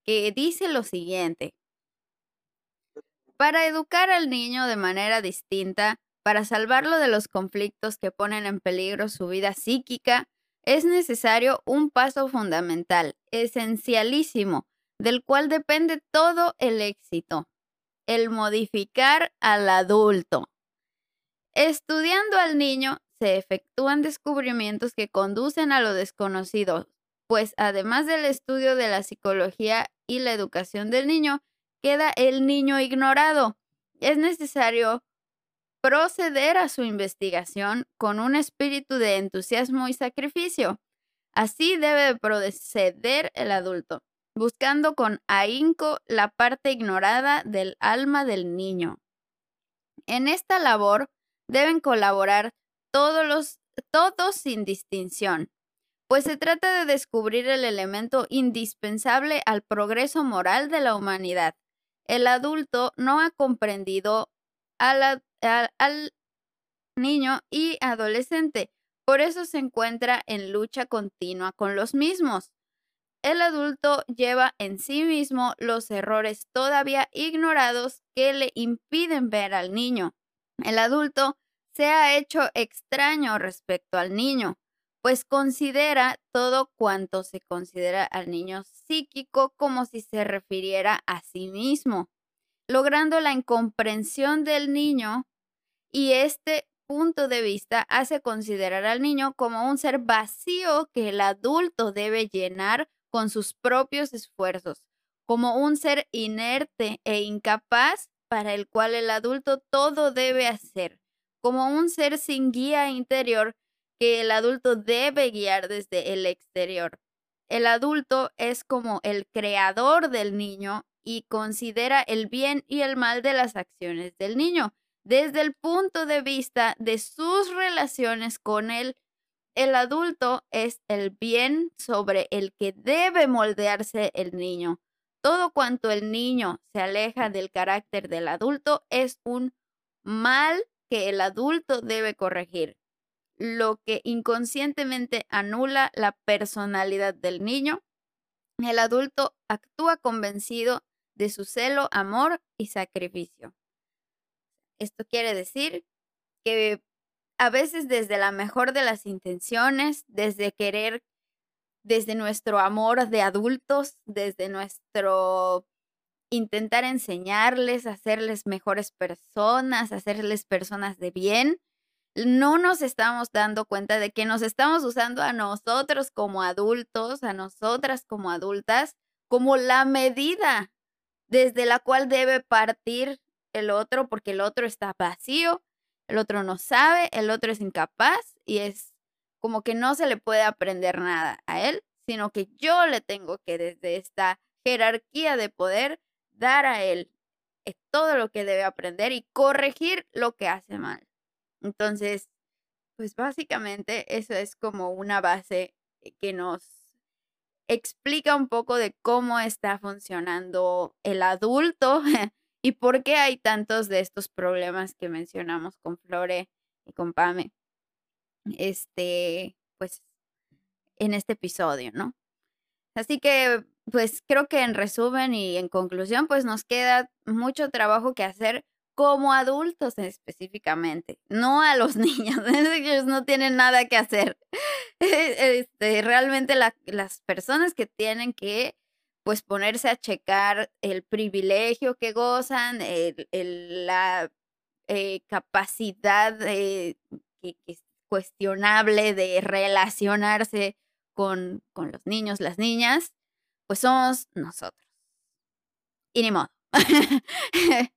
que dice lo siguiente. Para educar al niño de manera distinta, para salvarlo de los conflictos que ponen en peligro su vida psíquica, es necesario un paso fundamental, esencialísimo, del cual depende todo el éxito, el modificar al adulto. Estudiando al niño, se efectúan descubrimientos que conducen a lo desconocido, pues además del estudio de la psicología y la educación del niño, queda el niño ignorado. Es necesario proceder a su investigación con un espíritu de entusiasmo y sacrificio. Así debe proceder el adulto buscando con ahínco la parte ignorada del alma del niño. En esta labor deben colaborar todos los todos sin distinción, pues se trata de descubrir el elemento indispensable al progreso moral de la humanidad. El adulto no ha comprendido al, al niño y adolescente, por eso se encuentra en lucha continua con los mismos. El adulto lleva en sí mismo los errores todavía ignorados que le impiden ver al niño. El adulto se ha hecho extraño respecto al niño, pues considera todo cuanto se considera al niño psíquico como si se refiriera a sí mismo, logrando la incomprensión del niño y este punto de vista hace considerar al niño como un ser vacío que el adulto debe llenar con sus propios esfuerzos, como un ser inerte e incapaz para el cual el adulto todo debe hacer, como un ser sin guía interior que el adulto debe guiar desde el exterior. El adulto es como el creador del niño y considera el bien y el mal de las acciones del niño desde el punto de vista de sus relaciones con él. El adulto es el bien sobre el que debe moldearse el niño. Todo cuanto el niño se aleja del carácter del adulto es un mal que el adulto debe corregir lo que inconscientemente anula la personalidad del niño, el adulto actúa convencido de su celo, amor y sacrificio. Esto quiere decir que a veces desde la mejor de las intenciones, desde querer, desde nuestro amor de adultos, desde nuestro intentar enseñarles, hacerles mejores personas, hacerles personas de bien, no nos estamos dando cuenta de que nos estamos usando a nosotros como adultos, a nosotras como adultas, como la medida desde la cual debe partir el otro, porque el otro está vacío, el otro no sabe, el otro es incapaz y es como que no se le puede aprender nada a él, sino que yo le tengo que desde esta jerarquía de poder dar a él eh, todo lo que debe aprender y corregir lo que hace mal. Entonces, pues básicamente eso es como una base eh, que nos explica un poco de cómo está funcionando el adulto y por qué hay tantos de estos problemas que mencionamos con Flore y con Pame. Este, pues, en este episodio, ¿no? Así que, pues creo que en resumen y en conclusión, pues nos queda mucho trabajo que hacer como adultos específicamente, no a los niños. Ellos no tienen nada que hacer. Este, realmente las personas que tienen que pues ponerse a checar el privilegio que gozan, la eh, capacidad que, es cuestionable de relacionarse con, con los niños, las niñas, pues somos nosotros. Y ni modo.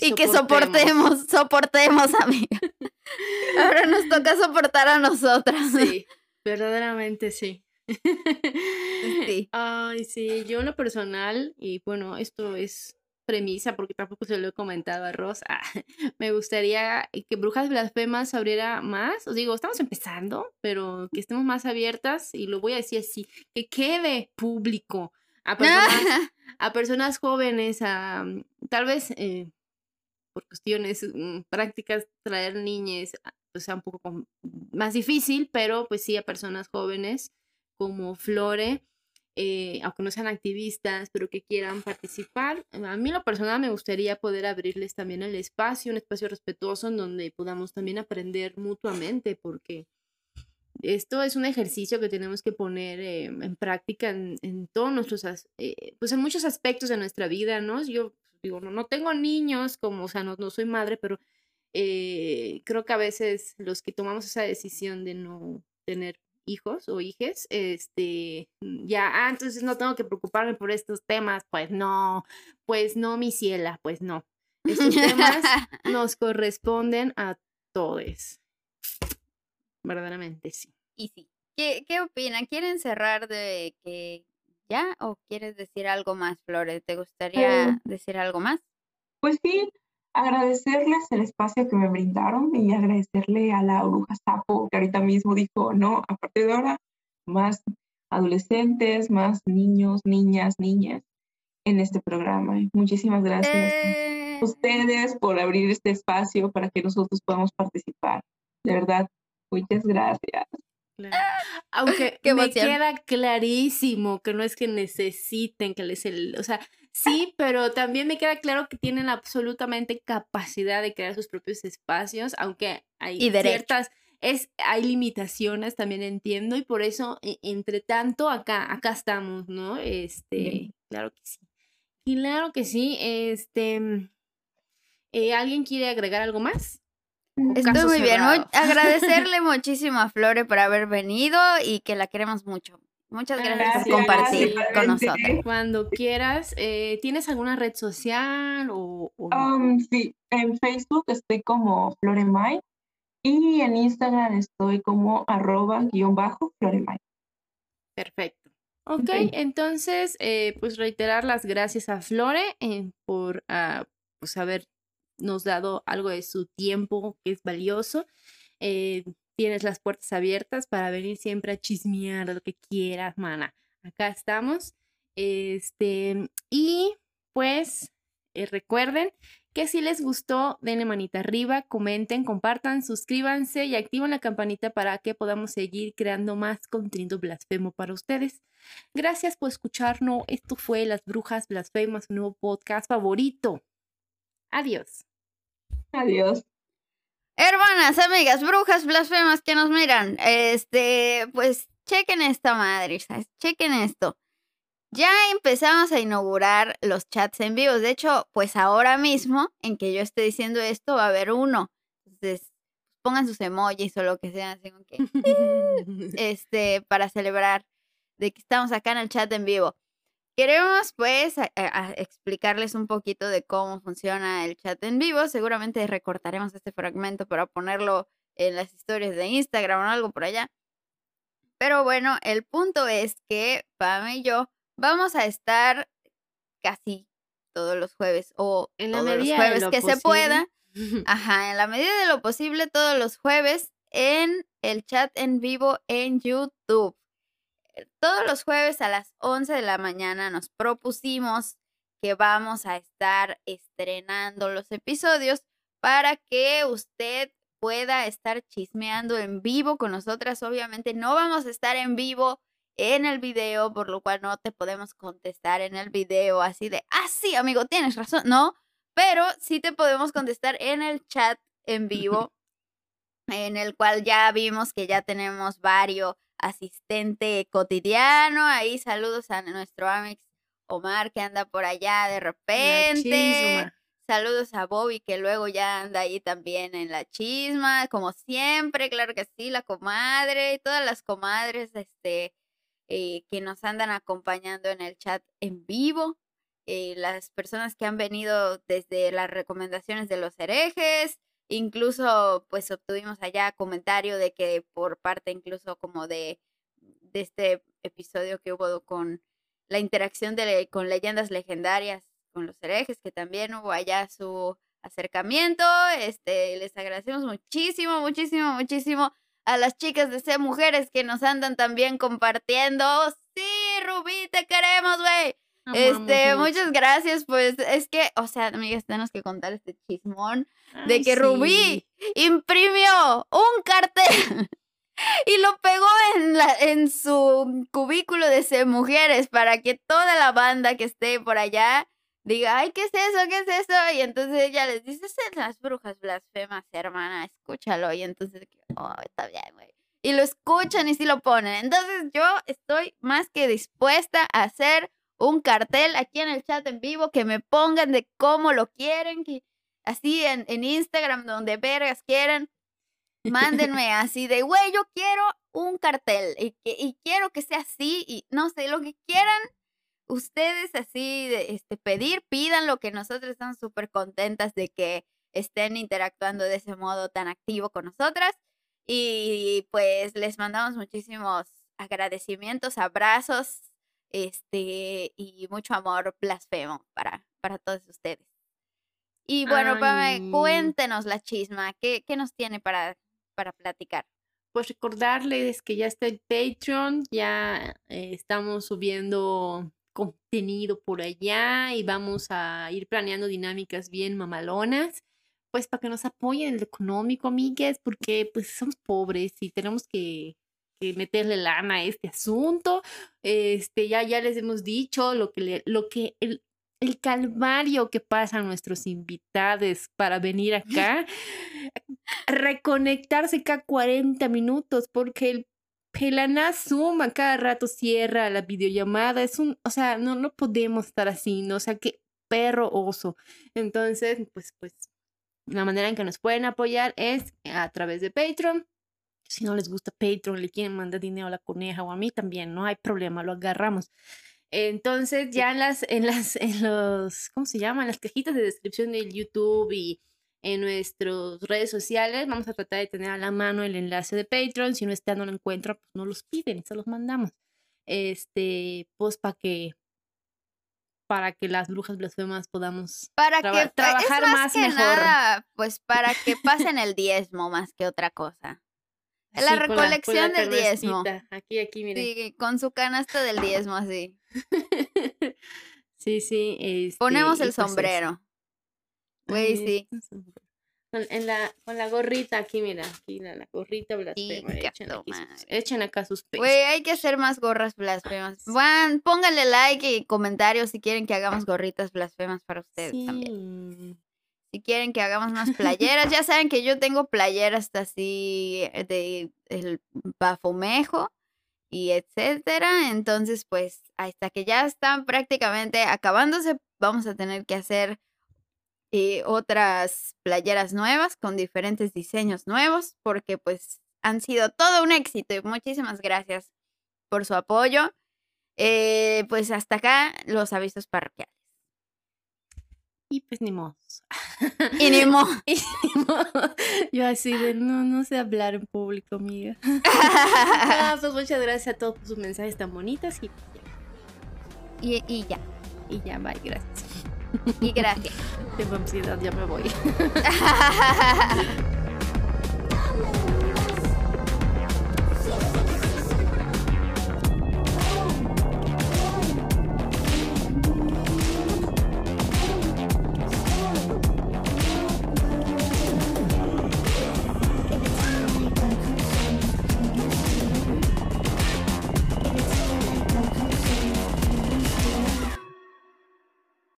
Y, que soportemos, soportemos, amiga. Ahora nos toca soportar a nosotras. Sí, verdaderamente sí. Sí. Ay, sí, yo en lo personal, y bueno, esto es premisa porque tampoco se lo he comentado a Rosa. me gustaría que Brujas Blasfemas abriera más. Os digo, estamos empezando, pero que estemos más abiertas y lo voy a decir así, que quede público a personas, a personas jóvenes, a tal vez eh, por cuestiones mm, prácticas, traer niñas pues sea un poco más difícil, pero pues sí a personas jóvenes como Flore, eh, aunque no sean activistas, pero que quieran participar. A mí lo personal me gustaría poder abrirles también el espacio, un espacio respetuoso en donde podamos también aprender mutuamente, porque esto es un ejercicio que tenemos que poner eh, en práctica en, todos nuestros, eh, pues en muchos aspectos de nuestra vida, ¿no? Yo digo, no, no tengo niños, como, o sea, no, no soy madre, pero eh, creo que a veces los que tomamos esa decisión de no tener hijos o hijes, este, mm, ya, ah, entonces no tengo que preocuparme por estos temas, pues no, pues no, mi ciela, pues no. Estos temas nos corresponden a todos. Verdaderamente sí. Y sí. ¿Qué, ¿Qué opinan? ¿Quieren cerrar de que ya o quieres decir algo más, Flores? ¿Te gustaría Eh, decir algo más? Pues sí, agradecerles el espacio que me brindaron y agradecerle a la bruja sapo que ahorita mismo dijo, no, a partir de ahora, más adolescentes, más niños, niñas, niñas en este programa. Muchísimas gracias Eh, a ustedes por abrir este espacio para que nosotros podamos participar. De verdad, muchas gracias. Claro. Aunque me queda clarísimo que no es que necesiten que les el, o sea, sí, pero también me queda claro que tienen absolutamente capacidad de crear sus propios espacios, aunque hay Y ciertas es hay limitaciones, también entiendo y por eso e- entre tanto acá acá estamos, ¿no? Este, Bien. claro que sí. Claro que sí, este mm, eh, ¿alguien quiere agregar algo más? ¿O Estoy muy bien. Agradecerle muchísimo a Flore por haber venido y que la queremos mucho. Muchas gracias por Gracias, compartir con nosotros. Cuando quieras, eh, ¿tienes alguna red social o, o no? Um, sí, en Facebook estoy como Floremay y en Instagram estoy como arroba guion bajo Floremay. Perfecto. Ok, Ok. entonces, eh, pues reiterar las gracias a Flore eh, por ah, pues habernos dado algo de su tiempo que es valioso. Tienes las puertas abiertas para venir siempre a chismear lo que quieras, mana. Acá estamos. Este, y pues eh, recuerden que si les gustó, denle manita arriba, comenten, compartan, suscríbanse y activen la campanita para que podamos seguir creando más contenido blasfemo para ustedes. Gracias por escucharnos. Esto fue Las Brujas Blasfemas, un nuevo podcast favorito. Adiós. Adiós. Hermanas, amigas, brujas, blasfemas que nos miran, este, pues chequen esta madre, ¿sabes? chequen esto. Ya empezamos a inaugurar los chats en vivos. De hecho, pues ahora mismo, en que yo esté diciendo esto, va a haber uno. Entonces, pongan sus emojis o lo que sea, así que, este, para celebrar de que estamos acá en el chat en vivo. Queremos pues a- explicarles un poquito de cómo funciona el chat en vivo. Seguramente recortaremos este fragmento para ponerlo en las historias de Instagram o algo por allá. Pero bueno, el punto es que Pam y yo vamos a estar casi todos los jueves o En la todos los jueves lo que se pueda. Ajá, en la medida de lo posible todos los jueves en el chat en vivo en YouTube. Eh, Todos los jueves a las 11 de la mañana nos propusimos que vamos a estar estrenando los episodios para que usted pueda estar chismeando en vivo con nosotras. Obviamente no vamos a estar en vivo en el video, por lo cual no te podemos contestar en el video así de, ah, sí, amigo, tienes razón, no, pero sí te podemos contestar en el chat en vivo, en el cual ya vimos que ya tenemos varios asistente cotidiano. Ahí saludos a nuestro Amix Omar que anda por allá de repente. Saludos a Bobby que luego ya anda ahí también en la chisma, como siempre, claro que sí, la comadre y todas las comadres este, eh, que nos andan acompañando en el chat en vivo, eh, las personas que han venido desde las recomendaciones de los herejes, incluso pues obtuvimos allá comentario de que por parte incluso como de, de este episodio que hubo con la interacción de, con leyendas legendarias con los herejes, que también hubo allá su acercamiento. Este, les agradecemos muchísimo, muchísimo, muchísimo a las chicas de C Mujeres que nos andan también compartiendo. Sí, Rubí, te queremos, güey. Este, muchas gracias, pues es que, o sea, amigas, tenemos que contar este chismón de que sí. Rubí imprimió un cartel y lo pegó en, la, en su cubículo de C mujeres para que toda la banda que esté por allá diga, ay, ¿qué es eso? ¿Qué es eso? Y entonces ella les dice, son las brujas blasfemas, hermana, escúchalo. Y entonces, oh, está bien, güey. Y lo escuchan y sí lo ponen. Entonces yo estoy más que dispuesta a hacer un cartel aquí en el chat en vivo, que me pongan de cómo lo quieren, que así en, en Instagram, donde vergas quieran, mándenme así de, güey, yo quiero un cartel y, que, y quiero que sea así y no sé, lo que quieran ustedes así de, este, pedir, pidan lo que nosotros estamos súper contentas de que estén interactuando de ese modo tan activo con nosotras. Y pues les mandamos muchísimos agradecimientos, abrazos este, y mucho amor blasfemo para, para todos ustedes. Y bueno, Pame, cuéntenos la chisma, ¿qué, qué nos tiene para, para platicar? Pues recordarles que ya está el Patreon, ya eh, estamos subiendo contenido por allá y vamos a ir planeando dinámicas bien mamalonas, pues para que nos apoyen en lo económico, amigues, porque pues somos pobres y tenemos que, meterle lana a este asunto. Este, ya, ya les hemos dicho lo que, lo que el, el calvario que pasan nuestros invitados para venir acá, reconectarse cada 40 minutos, porque el Pelana suma cada rato cierra la videollamada. Es un, o sea, no, no podemos estar así, ¿no? O sea, qué perro oso. Entonces, pues, pues, la manera en que nos pueden apoyar es a través de Patreon. Si no les gusta Patreon, le quieren mandar dinero a la coneja o a mí también, no hay problema, lo agarramos. Entonces, ya en las, en las, en los, ¿cómo se llama? En las cajitas de descripción de YouTube y en nuestras redes sociales. Vamos a tratar de tener a la mano el enlace de Patreon. Si no está, no lo encuentra, pues no los piden, se los mandamos. Este, pues para que para que las brujas blasfemas podamos para que, trabajar más, que mejor. Nada, pues para que pasen el diezmo más que otra cosa. La recolección del diezmo. Aquí, aquí, miren. Sí, con su canasta del diezmo así. sí, sí. Este, Ponemos el pues sombrero. Güey, sí. Con, en la, con la gorrita aquí, mira, aquí la, la gorrita blasfema. Echen, acá sus pesos. Güey, hay que hacer más gorras blasfemas. Juan, pónganle like y comentarios si quieren que hagamos gorritas blasfemas para ustedes también. Si quieren que hagamos más playeras, ya saben que yo tengo playeras así eh, de el bafomejo y etcétera. Entonces, pues, hasta que ya están prácticamente acabándose, vamos a tener que hacer y otras playeras nuevas con diferentes diseños nuevos, porque pues han sido todo un éxito y muchísimas gracias por su apoyo. Eh, pues hasta acá los avisos parroquiales. Y pues ni modo. Y ni modo. Yo así de no, no sé hablar en público, amiga. ah, pues muchas gracias a todos por sus mensajes tan bonitos y, y, y ya. Y ya, bye, gracias. Y gracias. Tengo ansiedad, ya me voy.